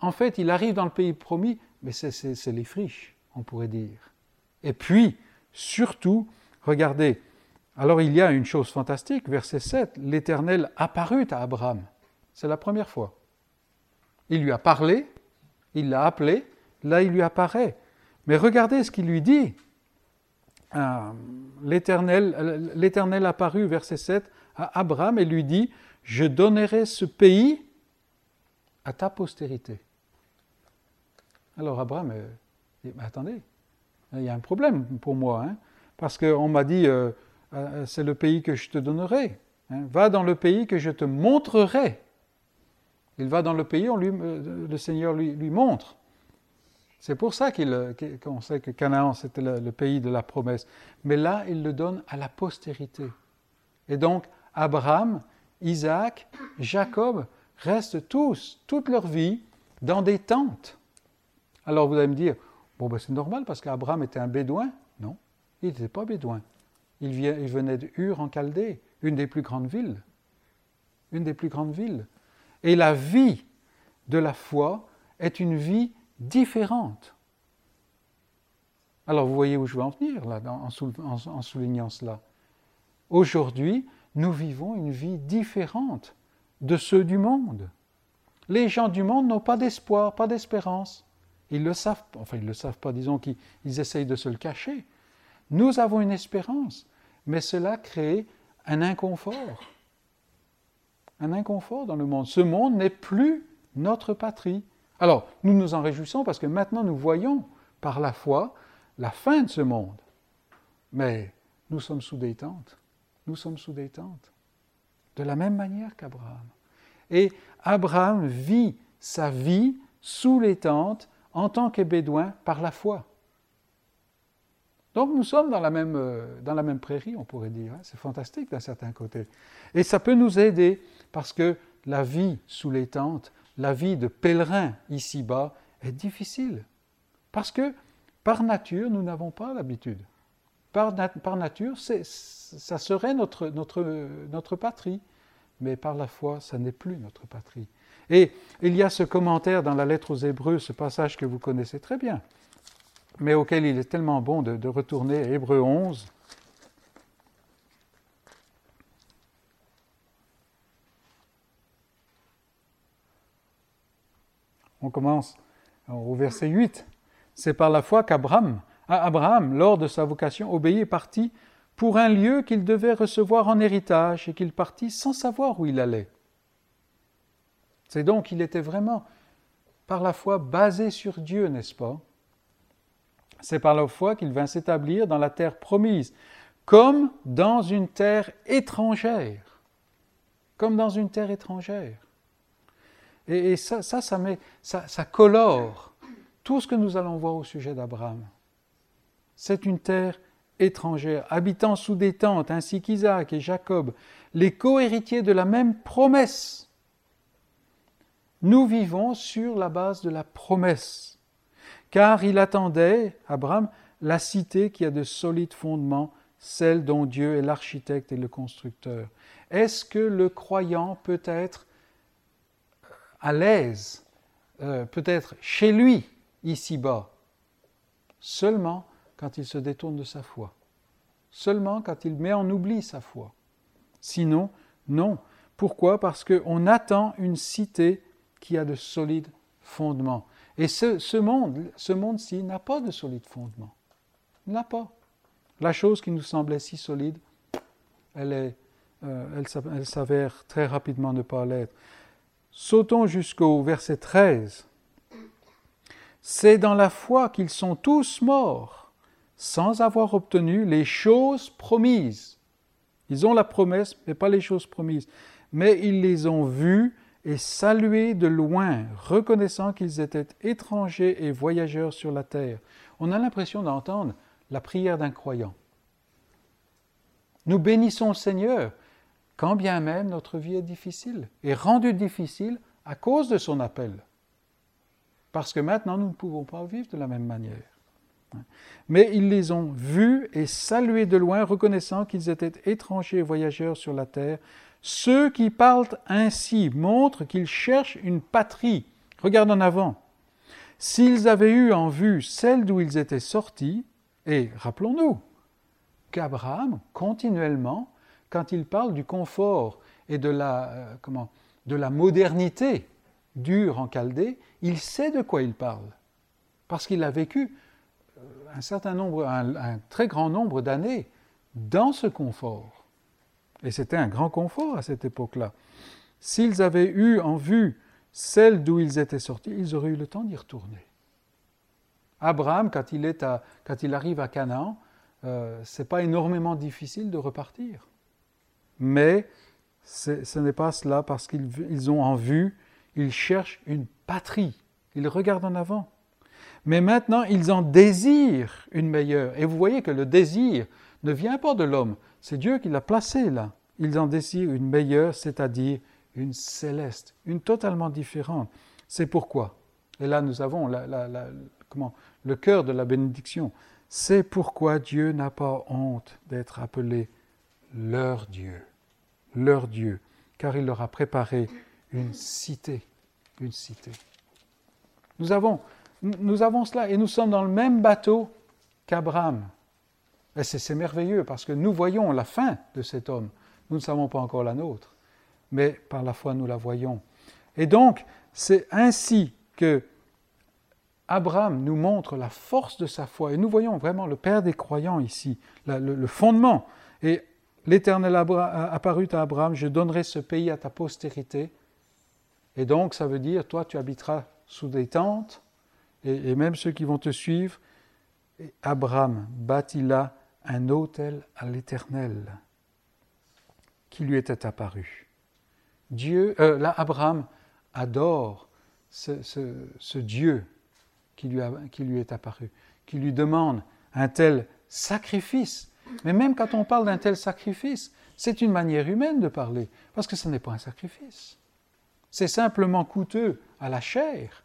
En fait, il arrive dans le pays promis, mais c'est les friches, on pourrait dire. Et puis, surtout, regardez, alors il y a une chose fantastique, verset 7, l'Éternel apparut à Abraham. C'est la première fois. Il lui a parlé, il l'a appelé, là il lui apparaît. Mais regardez ce qu'il lui dit. Euh, L'Éternel apparut, verset 7, à Abraham et lui dit, je donnerai ce pays à ta postérité. Alors Abraham euh, dit, mais attendez, il y a un problème pour moi, hein, parce qu'on m'a dit, euh, euh, c'est le pays que je te donnerai. Hein. va dans le pays que je te montrerai. Il va dans le pays, lui, le Seigneur lui, montre. C'est pour ça qu'on sait que Canaan, c'était le, pays de la promesse. Mais là, il le donne à la postérité. Et donc, Abraham, Isaac, Jacob restent tous, toute leur vie, dans des tentes. Alors vous allez me dire, bon ben c'est normal parce qu'Abraham était un bédouin. Non, il n'était pas bédouin. Il, venait de Ur en Chaldée, une des plus grandes villes. Une des plus grandes villes. Et la vie de la foi est une vie différente. Alors vous voyez où je veux en venir en soulignant cela. Aujourd'hui, nous vivons une vie différente de ceux du monde. Les gens du monde n'ont pas d'espoir, pas d'espérance. Ils le savent, enfin ils ne le savent pas, disons qu'ils essayent de se le cacher. Nous avons une espérance, mais cela crée un inconfort. Un inconfort dans le monde. Ce monde n'est plus notre patrie. Alors, nous nous en réjouissons parce que maintenant nous voyons par la foi la fin de ce monde. Mais nous sommes sous des tentes. Nous sommes sous des tentes de la même manière qu'Abraham. Et Abraham vit sa vie sous les tentes en tant que bédouin par la foi. Donc nous sommes dans la même, euh, dans la même prairie, on pourrait dire. Hein. C'est fantastique d'un certain côté. Et ça peut nous aider parce que la vie sous les tentes, la vie de pèlerin ici-bas est difficile. Parce que Par nature, nous n'avons pas l'habitude. Par, nature, ça serait notre, notre, notre patrie. Mais par la foi, ça n'est plus notre patrie. Et il y a ce commentaire dans la lettre aux Hébreux, ce passage que vous connaissez très bien, mais auquel il est tellement bon de, retourner à Hébreux 11. On commence au verset 8. C'est par la foi qu'Abraham, Abraham, lors de sa vocation, obéit et partit pour un lieu qu'il devait recevoir en héritage et qu'il partit sans savoir où il allait. C'est donc qu'il était vraiment par la foi basé sur Dieu, n'est-ce pas? C'est par la foi qu'il vint s'établir dans la terre promise, comme dans une terre étrangère. Comme dans une terre étrangère. Et, ça, ça, met, ça, ça colore tout ce que nous allons voir au sujet d'Abraham. C'est une terre étrangère, habitant sous des tentes, ainsi qu'Isaac et Jacob, les co-héritiers de la même promesse. Nous vivons sur la base de la promesse, car il attendait, Abraham, la cité qui a de solides fondements, celle dont Dieu est l'architecte et le constructeur. Est-ce que le croyant peut être à l'aise, euh, peut-être chez lui, ici-bas, seulement quand il se détourne de sa foi, seulement quand il met en oubli sa foi? Sinon, non. Pourquoi? Parce qu'on attend une cité qui a de solides fondements. Et ce, monde, ce monde-ci n'a pas de solides fondements. Il n'a pas. La chose qui nous semblait si solide, elle, est, euh, elle s'avère très rapidement ne pas l'être. Sautons jusqu'au verset 13. C'est dans la foi qu'ils sont tous morts, sans avoir obtenu les choses promises. Ils ont la promesse, mais pas les choses promises. Mais ils les ont vues et saluées de loin, reconnaissant qu'ils étaient étrangers et voyageurs sur la terre. On a l'impression d'entendre la prière d'un croyant. Nous bénissons le Seigneur quand bien même notre vie est difficile, et rendue difficile à cause de son appel. Parce que maintenant, nous ne pouvons pas vivre de la même manière. Mais ils les ont vus et salués de loin, reconnaissant qu'ils étaient étrangers et voyageurs sur la terre. Ceux qui parlent ainsi montrent qu'ils cherchent une patrie. Regarde en avant. S'ils avaient eu en vue celle d'où ils étaient sortis, et rappelons-nous qu'Abraham, continuellement, quand il parle du confort et de la, euh, comment, de la modernité dure en Chaldée, il sait de quoi il parle. Parce qu'il a vécu euh, un certain nombre, un, très grand nombre d'années dans ce confort. Et c'était un grand confort à cette époque-là. S'ils avaient eu en vue celle d'où ils étaient sortis, ils auraient eu le temps d'y retourner. Abraham, quand il, arrive à Canaan, euh, ce n'est pas énormément difficile de repartir. Mais ce n'est pas cela parce qu'ils ont en vue, ils cherchent une patrie, ils regardent en avant. Mais maintenant, ils en désirent une meilleure. Et vous voyez que le désir ne vient pas de l'homme, c'est Dieu qui l'a placé là. Ils en désirent une meilleure, c'est-à-dire une céleste, une totalement différente. C'est pourquoi, et là nous avons comment, le cœur de la bénédiction, c'est pourquoi Dieu n'a pas honte d'être appelé leur Dieu, leur Dieu, car il leur a préparé une cité, une cité. Nous avons cela et nous sommes dans le même bateau qu'Abraham. Et c'est merveilleux parce que nous voyons la fin de cet homme. Nous ne savons pas encore la nôtre, mais par la foi nous la voyons. Et donc, c'est ainsi que Abraham nous montre la force de sa foi. Et nous voyons vraiment le Père des croyants ici, le, fondement. Et L'Éternel apparut à Abraham, je donnerai ce pays à ta postérité. Et donc, ça veut dire, toi, tu habiteras sous des tentes, et, même ceux qui vont te suivre. Abraham bâtit là un autel à l'Éternel qui lui était apparu. Dieu, euh, là, Abraham adore ce, Dieu qui lui, qui lui est apparu, qui lui demande un tel sacrifice mais même quand on parle d'un tel sacrifice, c'est une manière humaine de parler, parce que ce n'est pas un sacrifice. C'est simplement coûteux à la chair.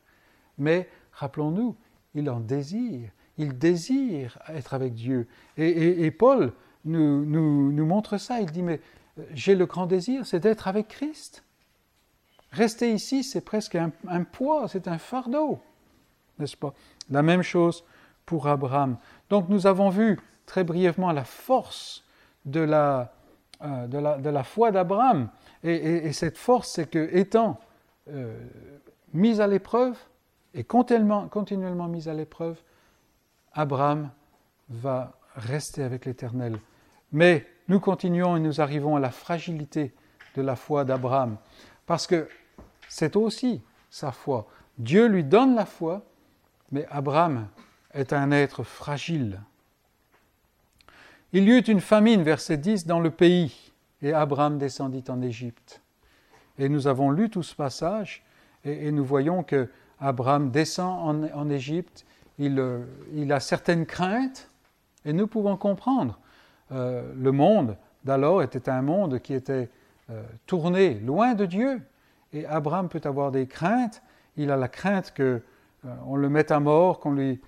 Mais rappelons-nous, il en désire, il désire être avec Dieu. Et, Paul nous, montre ça. Il dit, mais euh, j'ai le grand désir, c'est d'être avec Christ. Rester ici, c'est presque un, poids, c'est un fardeau, n'est-ce pas? La même chose pour Abraham. Donc nous avons vu très brièvement la force de la, euh, de la, foi d'Abraham. Et, cette force, c'est que étant euh, mise à l'épreuve, et continuellement, continuellement mise à l'épreuve, Abraham va rester avec l'Éternel. Mais nous continuons et nous arrivons à la fragilité de la foi d'Abraham, parce que c'est aussi sa foi. Dieu lui donne la foi, mais Abraham est un être fragile. Il y eut une famine, verset 10, dans le pays, et Abraham descendit en Égypte. Et nous avons lu tout ce passage, et, nous voyons que Abraham descend en, Égypte, euh, il, a certaines craintes, et nous pouvons comprendre. Euh, le monde d'alors était un monde qui était euh, tourné loin de Dieu, et Abraham peut avoir des craintes. Il a la crainte que on le mette à mort, qu'on lui,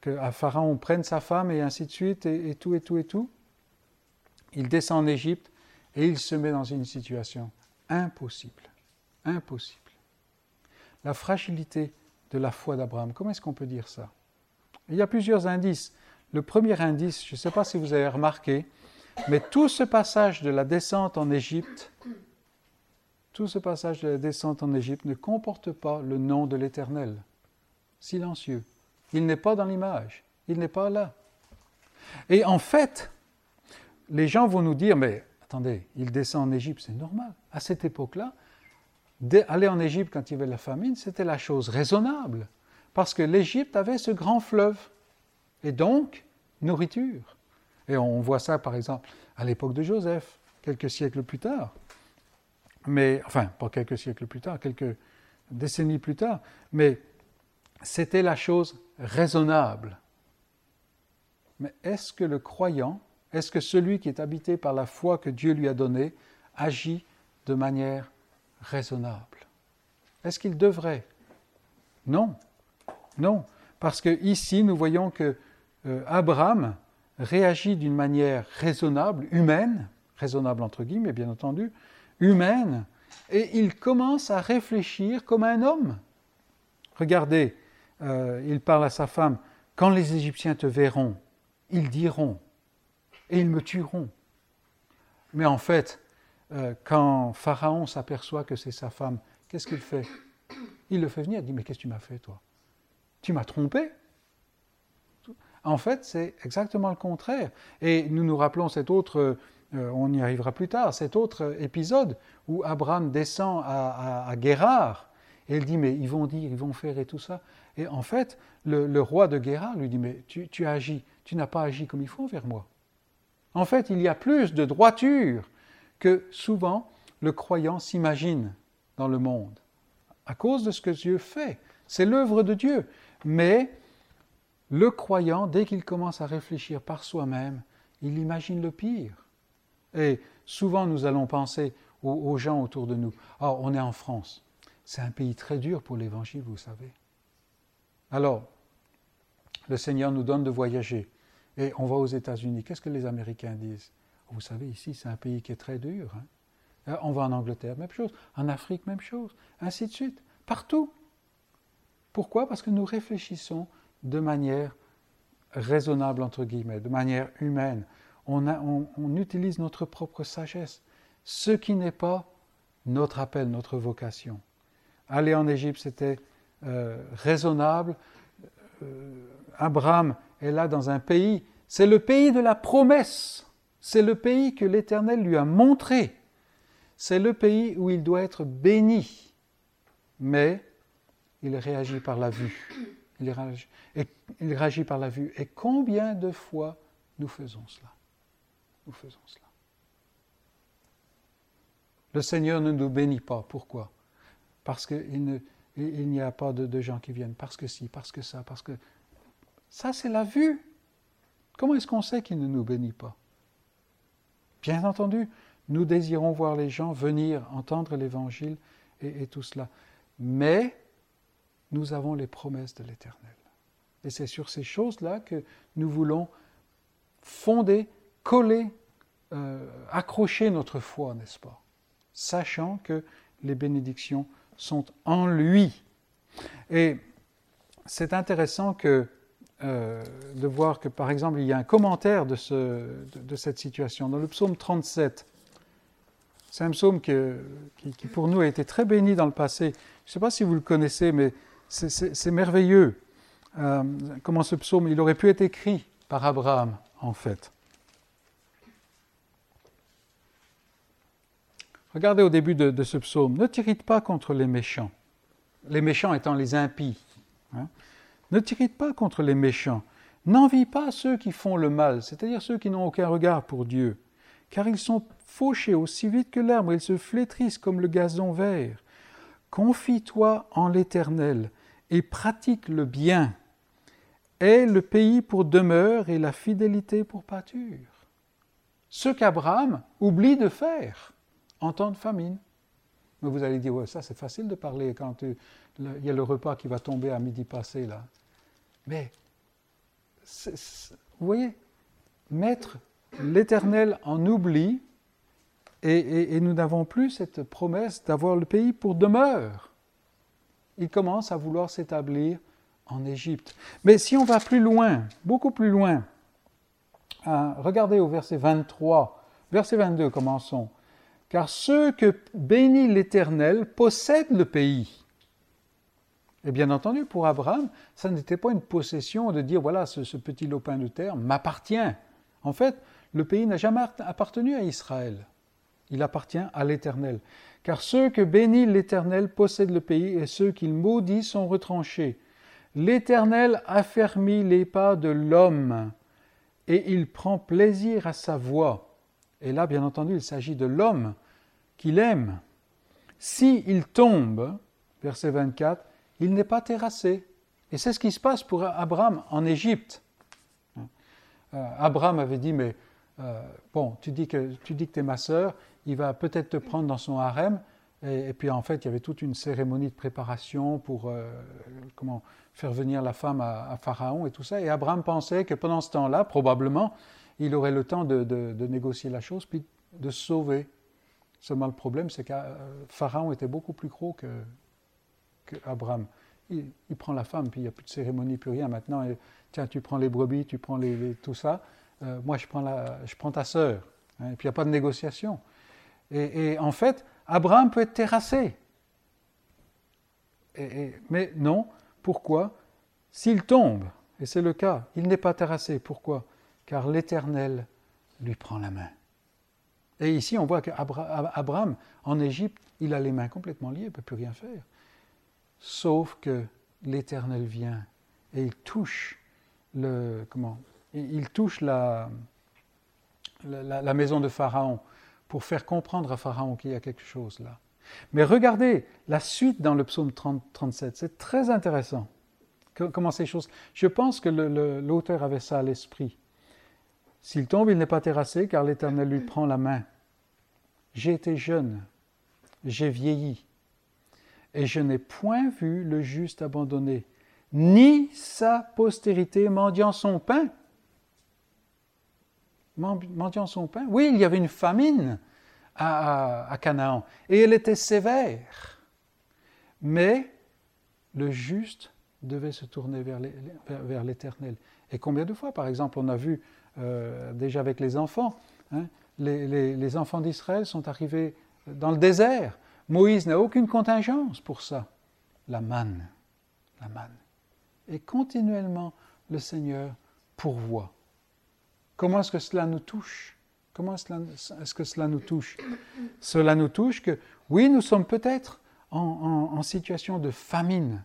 que Pharaon prenne sa femme, et ainsi de suite, et tout, et tout, et tout. Il descend en Égypte et il se met dans une situation impossible. Impossible la fragilité de la foi d'Abraham. Comment est-ce qu'on peut dire ça? Il y a plusieurs indices. Le premier indice, je ne sais pas si vous avez remarqué, mais tout ce passage de la descente en Égypte, tout ce passage de la descente en Égypte ne comporte pas le nom de l'Éternel. Silencieux. Il n'est pas dans l'image. Il n'est pas là. Et en fait, les gens vont nous dire, mais attendez, il descend en Égypte, c'est normal. À cette époque-là, aller en Égypte quand il y avait la famine, c'était la chose raisonnable, parce que l'Égypte avait ce grand fleuve, et donc nourriture. Et on voit ça, par exemple, à l'époque de Joseph, quelques siècles plus tard. Mais, enfin, pas quelques siècles plus tard, quelques décennies plus tard, mais c'était la chose raisonnable. Mais est-ce que le croyant, est-ce que celui qui est habité par la foi que Dieu lui a donnée, agit de manière raisonnable. Est-ce qu'il devrait? Non, non, parce que ici nous voyons que euh, Abraham réagit d'une manière raisonnable, humaine, raisonnable entre guillemets bien entendu, humaine, et il commence à réfléchir comme un homme. Regardez, euh, il parle à sa femme, quand les Égyptiens te verront, ils diront, et ils me tueront. Mais en fait, euh, quand Pharaon s'aperçoit que c'est sa femme, qu'est-ce qu'il fait? Il le fait venir, il dit, mais qu'est-ce que tu m'as fait, toi? Tu m'as trompé En fait, c'est exactement le contraire. Et nous nous rappelons cet autre, euh, on y arrivera plus tard, cet autre épisode où Abraham descend à, à, Guérard, et il dit, mais ils vont dire, ils vont faire et tout ça. Et en fait, le, roi de Guérard lui dit, mais tu, tu as agi, tu n'as pas agi comme il faut envers moi. En fait, il y a plus de droiture que souvent le croyant s'imagine dans le monde, à cause de ce que Dieu fait. C'est l'œuvre de Dieu. Mais le croyant, dès qu'il commence à réfléchir par soi-même, il imagine le pire. Et souvent nous allons penser aux, gens autour de nous. Oh, on est en France. C'est un pays très dur pour l'évangile, vous savez. Alors, le Seigneur nous donne de voyager. Et on va aux États-Unis. Qu'est-ce que les Américains disent? Vous savez, ici, c'est un pays qui est très dur. Hein. Euh, on va en Angleterre, même chose. En Afrique, même chose. Ainsi de suite. Partout. Pourquoi? Parce que nous réfléchissons de manière raisonnable, entre guillemets, de manière humaine. On, utilise notre propre sagesse, ce qui n'est pas notre appel, notre vocation. Aller en Égypte, c'était euh, raisonnable. Euh, Abraham est là dans un pays, c'est le pays de la promesse. C'est le pays que l'Éternel lui a montré. C'est le pays où il doit être béni. Mais il réagit par la vue. Il réagit, par la vue. Et combien de fois nous faisons cela? Nous faisons cela. Le Seigneur ne nous bénit pas. Pourquoi? Parce qu'il n'y a pas de, de, gens qui viennent. Parce que si, parce que ça, parce que... Ça, c'est la vue. Comment est-ce qu'on sait qu'il ne nous bénit pas? Bien entendu, nous désirons voir les gens venir entendre l'Évangile et, tout cela. Mais nous avons les promesses de l'Éternel. Et c'est sur ces choses-là que nous voulons fonder, coller, euh, accrocher notre foi, n'est-ce pas? Sachant que les bénédictions sont en lui. Et c'est intéressant que, euh, de voir que, par exemple, il y a un commentaire de, ce, de, cette situation. Dans le psaume 37, c'est un psaume qui, pour nous, a été très béni dans le passé. Je ne sais pas si vous le connaissez, mais c'est merveilleux. Euh, comment ce psaume, il aurait pu être écrit par Abraham, en fait. Regardez au début de, ce psaume, ne t'irrite pas contre les méchants, les méchants étant les impies. Hein. Ne t'irrite pas contre les méchants, n'envie pas ceux qui font le mal, c'est-à-dire ceux qui n'ont aucun regard pour Dieu, car ils sont fauchés aussi vite que l'herbe, ils se flétrissent comme le gazon vert. Confie-toi en l'Éternel et pratique le bien. Aie le pays pour demeure et la fidélité pour pâture. Ce qu'Abraham oublie de faire en temps de famine. Mais vous allez dire, ça c'est facile de parler quand il y a le repas qui va tomber à midi passé là. Mais, vous voyez, mettre l'Éternel en oubli, et, nous n'avons plus cette promesse d'avoir le pays pour demeure. Il commence à vouloir s'établir en Égypte. Mais si on va plus loin, beaucoup plus loin, hein, regardez au verset 23, verset 22, commençons car ceux que bénit l'Éternel possèdent le pays. Et bien entendu, pour Abraham, ça n'était pas une possession de dire, voilà, ce, petit lopin de terre m'appartient. En fait, le pays n'a jamais appartenu à Israël. Il appartient à l'Éternel. Car ceux que bénit l'Éternel possèdent le pays, et ceux qu'il maudit sont retranchés. L'Éternel affermit les pas de l'homme, et il prend plaisir à sa voix. Et là, bien entendu, il s'agit de l'homme qu'il aime. S'il il tombe, verset 24, il n'est pas terrassé. Et c'est ce qui se passe pour Abraham en Égypte. Euh, Abraham avait dit, mais euh, bon, tu dis que tu dis que es ma sœur, il va peut-être te prendre dans son harem. Et, puis en fait, il y avait toute une cérémonie de préparation pour euh, comment faire venir la femme à, Pharaon et tout ça. Et Abraham pensait que pendant ce temps-là, probablement, il aurait le temps de, négocier la chose, puis de sauver. Seulement le problème, c'est que Pharaon était beaucoup plus gros que, Abraham. Il, prend la femme, puis il n'y a plus de cérémonie, plus rien maintenant. Et, tiens, tu prends les brebis, tu prends les, tout ça. Euh, moi, je prends, la, je prends ta sœur. Hein, et puis il n'y a pas de négociation. Et, en fait, Abraham peut être terrassé. mais non, pourquoi? S'il tombe, et c'est le cas, il n'est pas terrassé. Pourquoi? Car l'Éternel lui prend la main. Et ici, on voit qu'Abraham, en Égypte, il a les mains complètement liées, il ne peut plus rien faire. Sauf que l'Éternel vient et il touche le comment Il touche la, maison de Pharaon pour faire comprendre à Pharaon qu'il y a quelque chose là. Mais regardez la suite dans le psaume 37, c'est très intéressant. Comment ces choses. Je pense que l'auteur avait ça à l'esprit. S'il tombe, il n'est pas terrassé, car l'Éternel lui prend la main. J'ai été jeune, j'ai vieilli, et je n'ai point vu le juste abandonné, ni sa postérité mendiant son pain. Mendiant son pain? Oui, il y avait une famine à, Canaan, et elle était sévère. Mais le juste devait se tourner vers l'Éternel. Et combien de fois, par exemple, on a vu euh, déjà avec les enfants. Hein. Les, enfants d'Israël sont arrivés dans le désert. Moïse n'a aucune contingence pour ça. La manne, la manne. Et continuellement, le Seigneur pourvoit. Comment est-ce que cela nous touche? Comment est-ce que cela nous touche? Cela nous touche que, oui, nous sommes peut-être en, situation de famine.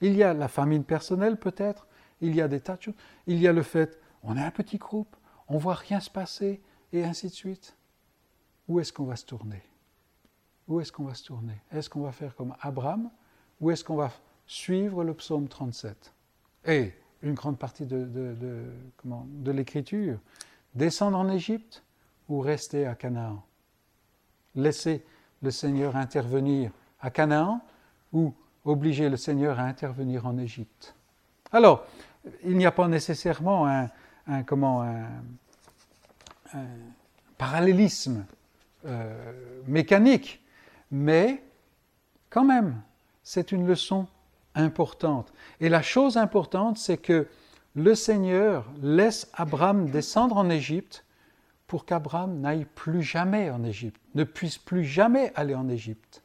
Il y a la famine personnelle peut-être, il y a des tas de choses, il y a le fait on est un petit groupe, on voit rien se passer, et ainsi de suite. Où est-ce qu'on va se tourner? Où est-ce qu'on va se tourner? Est-ce qu'on va faire comme Abraham? Ou est-ce qu'on va suivre le psaume 37 Et une grande partie de, de l'écriture, descendre en Égypte ou rester à Canaan? Laisser le Seigneur intervenir à Canaan ou obliger le Seigneur à intervenir en Égypte? Alors, il n'y a pas nécessairement un, comment, un, parallélisme euh, mécanique, mais quand même, c'est une leçon importante. Et la chose importante, c'est que le Seigneur laisse Abraham descendre en Égypte pour qu'Abraham n'aille plus jamais en Égypte, ne puisse plus jamais aller en Égypte.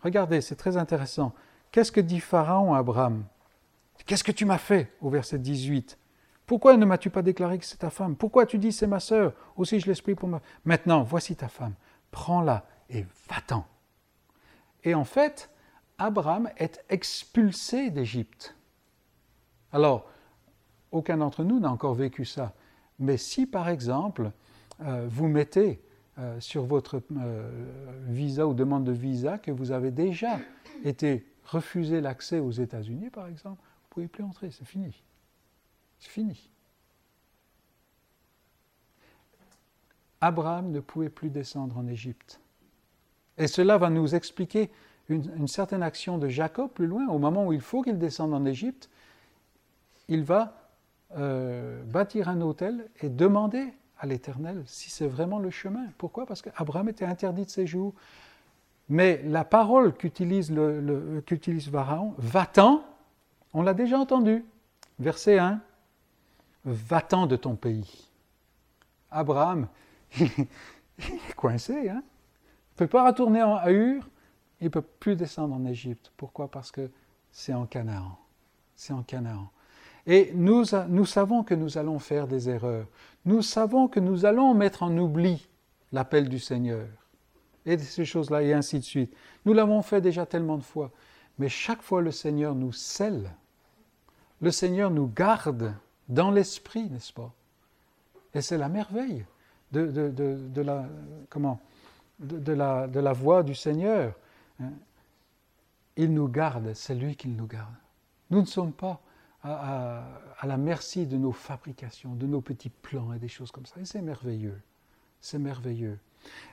Regardez, c'est très intéressant. Qu'est-ce que dit Pharaon à Abraham? Qu'est-ce que tu m'as fait? Au verset 18 Pourquoi ne m'as-tu pas déclaré que c'est ta femme? Pourquoi tu dis c'est ma sœur? Aussi je l'explique pour moi. Maintenant, voici ta femme. Prends-la et va-t'en. Et en fait, Abraham est expulsé d'Égypte. Alors, aucun d'entre nous n'a encore vécu ça. Mais si, par exemple, euh, vous mettez euh, sur votre euh, visa ou demande de visa que vous avez déjà été refusé l'accès aux États-Unis, par exemple, vous ne pouvez plus entrer, c'est fini. C'est fini. Abraham ne pouvait plus descendre en Égypte. Et cela va nous expliquer une, certaine action de Jacob plus loin, au moment où il faut qu'il descende en Égypte, il va euh, bâtir un hôtel et demander à l'Éternel si c'est vraiment le chemin. Pourquoi? Parce qu'Abraham était interdit de séjour. Mais la parole qu'utilise, le, qu'utilise Pharaon, va-t'en, on l'a déjà entendu. Verset 1, va-t'en de ton pays. Abraham, il est coincé, hein? Peut pas retourner à Ur, il ne peut plus descendre en Égypte. Pourquoi? Parce que c'est en Canaan. C'est en Canaan. Et nous, nous savons que nous allons faire des erreurs. Nous savons que nous allons mettre en oubli l'appel du Seigneur. Et ces choses-là, et ainsi de suite. Nous l'avons fait déjà tellement de fois. Mais chaque fois, le Seigneur nous scelle. Le Seigneur nous garde dans l'esprit, n'est-ce pas? Et c'est la merveille de, la, comment, de, la, de la voix du Seigneur. Hein. Il nous garde, c'est lui qui nous garde. Nous ne sommes pas à, la merci de nos fabrications, de nos petits plans et des choses comme ça. Et c'est merveilleux. C'est merveilleux.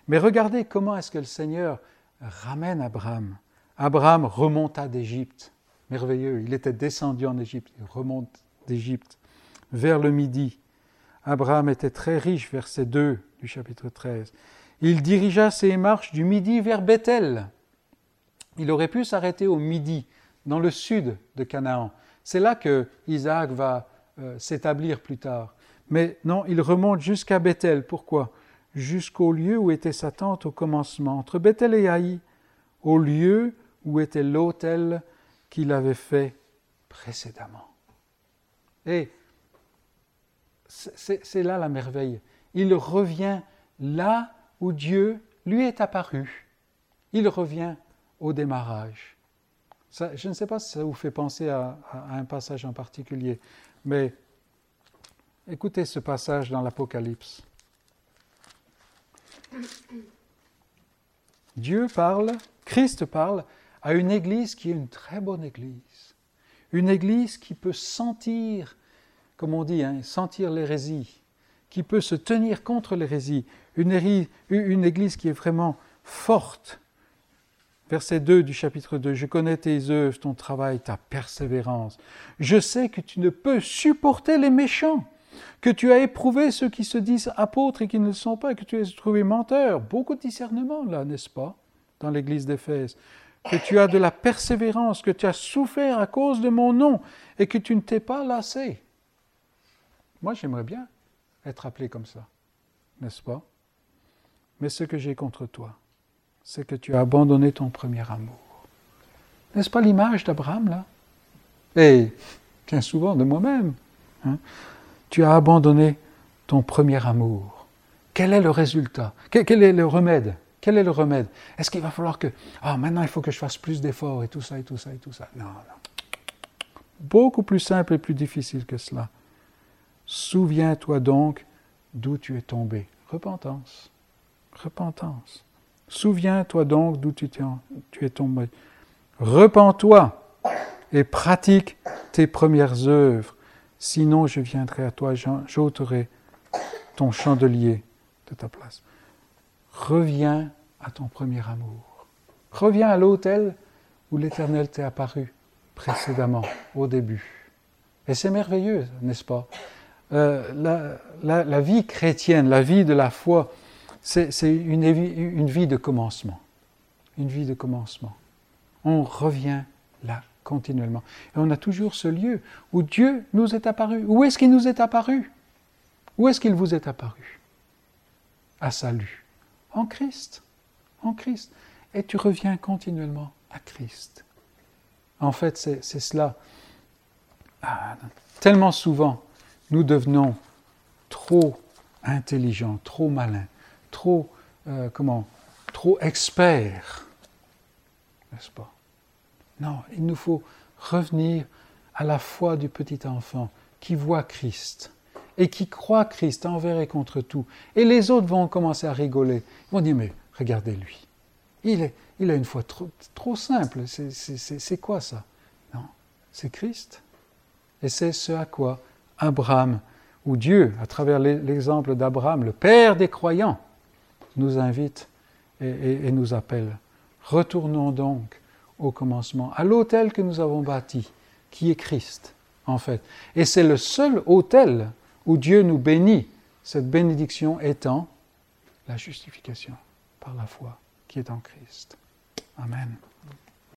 Mais regardez comment est-ce que le Seigneur ramène Abraham. Abraham remonta d'Égypte. Merveilleux. Il était descendu en Égypte. Il remonte d'Égypte vers le midi. Abraham était très riche, verset 2 du chapitre 13. Il dirigea ses marches du midi vers Bethel. Il aurait pu s'arrêter au midi, dans le sud de Canaan. C'est là que Isaac va euh, s'établir plus tard. Mais non, il remonte jusqu'à Bethel. Pourquoi? Jusqu'au lieu où était sa tente au commencement, entre Bethel et Haï, au lieu où était l'autel qu'il avait fait précédemment. Et c'est là la merveille. Il revient là où Dieu lui est apparu. Il revient au démarrage je ne sais pas si ça vous fait penser à, un passage en particulier, mais écoutez ce passage dans l'Apocalypse. Dieu parle, Christ parle à une église qui est une très bonne église. Une église qui peut sentir, comme on dit, hein, sentir l'hérésie, qui peut se tenir contre l'hérésie. Une, église qui est vraiment forte, Verset 2 du chapitre 2, Je connais tes œuvres, ton travail, ta persévérance. Je sais que tu ne peux supporter les méchants, que tu as éprouvé ceux qui se disent apôtres et qui ne le sont pas, que tu as trouvé menteurs. Beaucoup de discernement là, n'est-ce pas, dans l'église d'Éphèse. Que tu as de la persévérance, que tu as souffert à cause de mon nom et que tu ne t'es pas lassé. Moi, j'aimerais bien être appelé comme ça, n'est-ce pas? Mais ce que j'ai contre toi, c'est que tu as abandonné ton premier amour. N'est-ce pas l'image d'Abraham là? Et bien souvent de moi-même. Hein? Tu as abandonné ton premier amour. Quel est le résultat? Quel, est le remède? Quel est le remède? Est-ce qu'il va falloir que ah maintenant il faut que je fasse plus d'efforts et tout ça et tout ça et tout ça? Non, non. Beaucoup plus simple et plus difficile que cela. Souviens-toi donc d'où tu es tombé. Repentance. Repentance. Souviens-toi donc d'où tu, es tombé. Repends-toi et pratique tes premières œuvres. Sinon, je viendrai à toi, j'ôterai ton chandelier de ta place. Reviens à ton premier amour. Reviens à l'autel où l'Éternel t'est apparu précédemment, au début. Et c'est merveilleux, n'est-ce pas? Euh, la, vie chrétienne, la vie de la foi, c'est une, une vie de commencement. Une vie de commencement. On revient là continuellement. Et on a toujours ce lieu où Dieu nous est apparu. Où est-ce qu'il nous est apparu? Où est-ce qu'il vous est apparu? À salut. En Christ. En Christ. Et tu reviens continuellement à Christ. En fait, c'est cela. Ah, tellement souvent, nous devenons trop intelligents, trop malins, trop, euh, comment, trop experts, n'est-ce pas? Non, il nous faut revenir à la foi du petit enfant qui voit Christ et qui croit Christ envers et contre tout. Et les autres vont commencer à rigoler. Ils vont dire, mais regardez lui. Il, est, il a une foi trop, trop simple. C'est quoi ça? Non, c'est Christ. Et c'est ce à quoi Abraham, ou Dieu, à travers l'exemple d'Abraham, le Père des croyants, nous invite et, nous appelle. Retournons donc au commencement, à l'autel que nous avons bâti, qui est Christ, en fait. Et c'est le seul autel où Dieu nous bénit, cette bénédiction étant la justification par la foi qui est en Christ. Amen.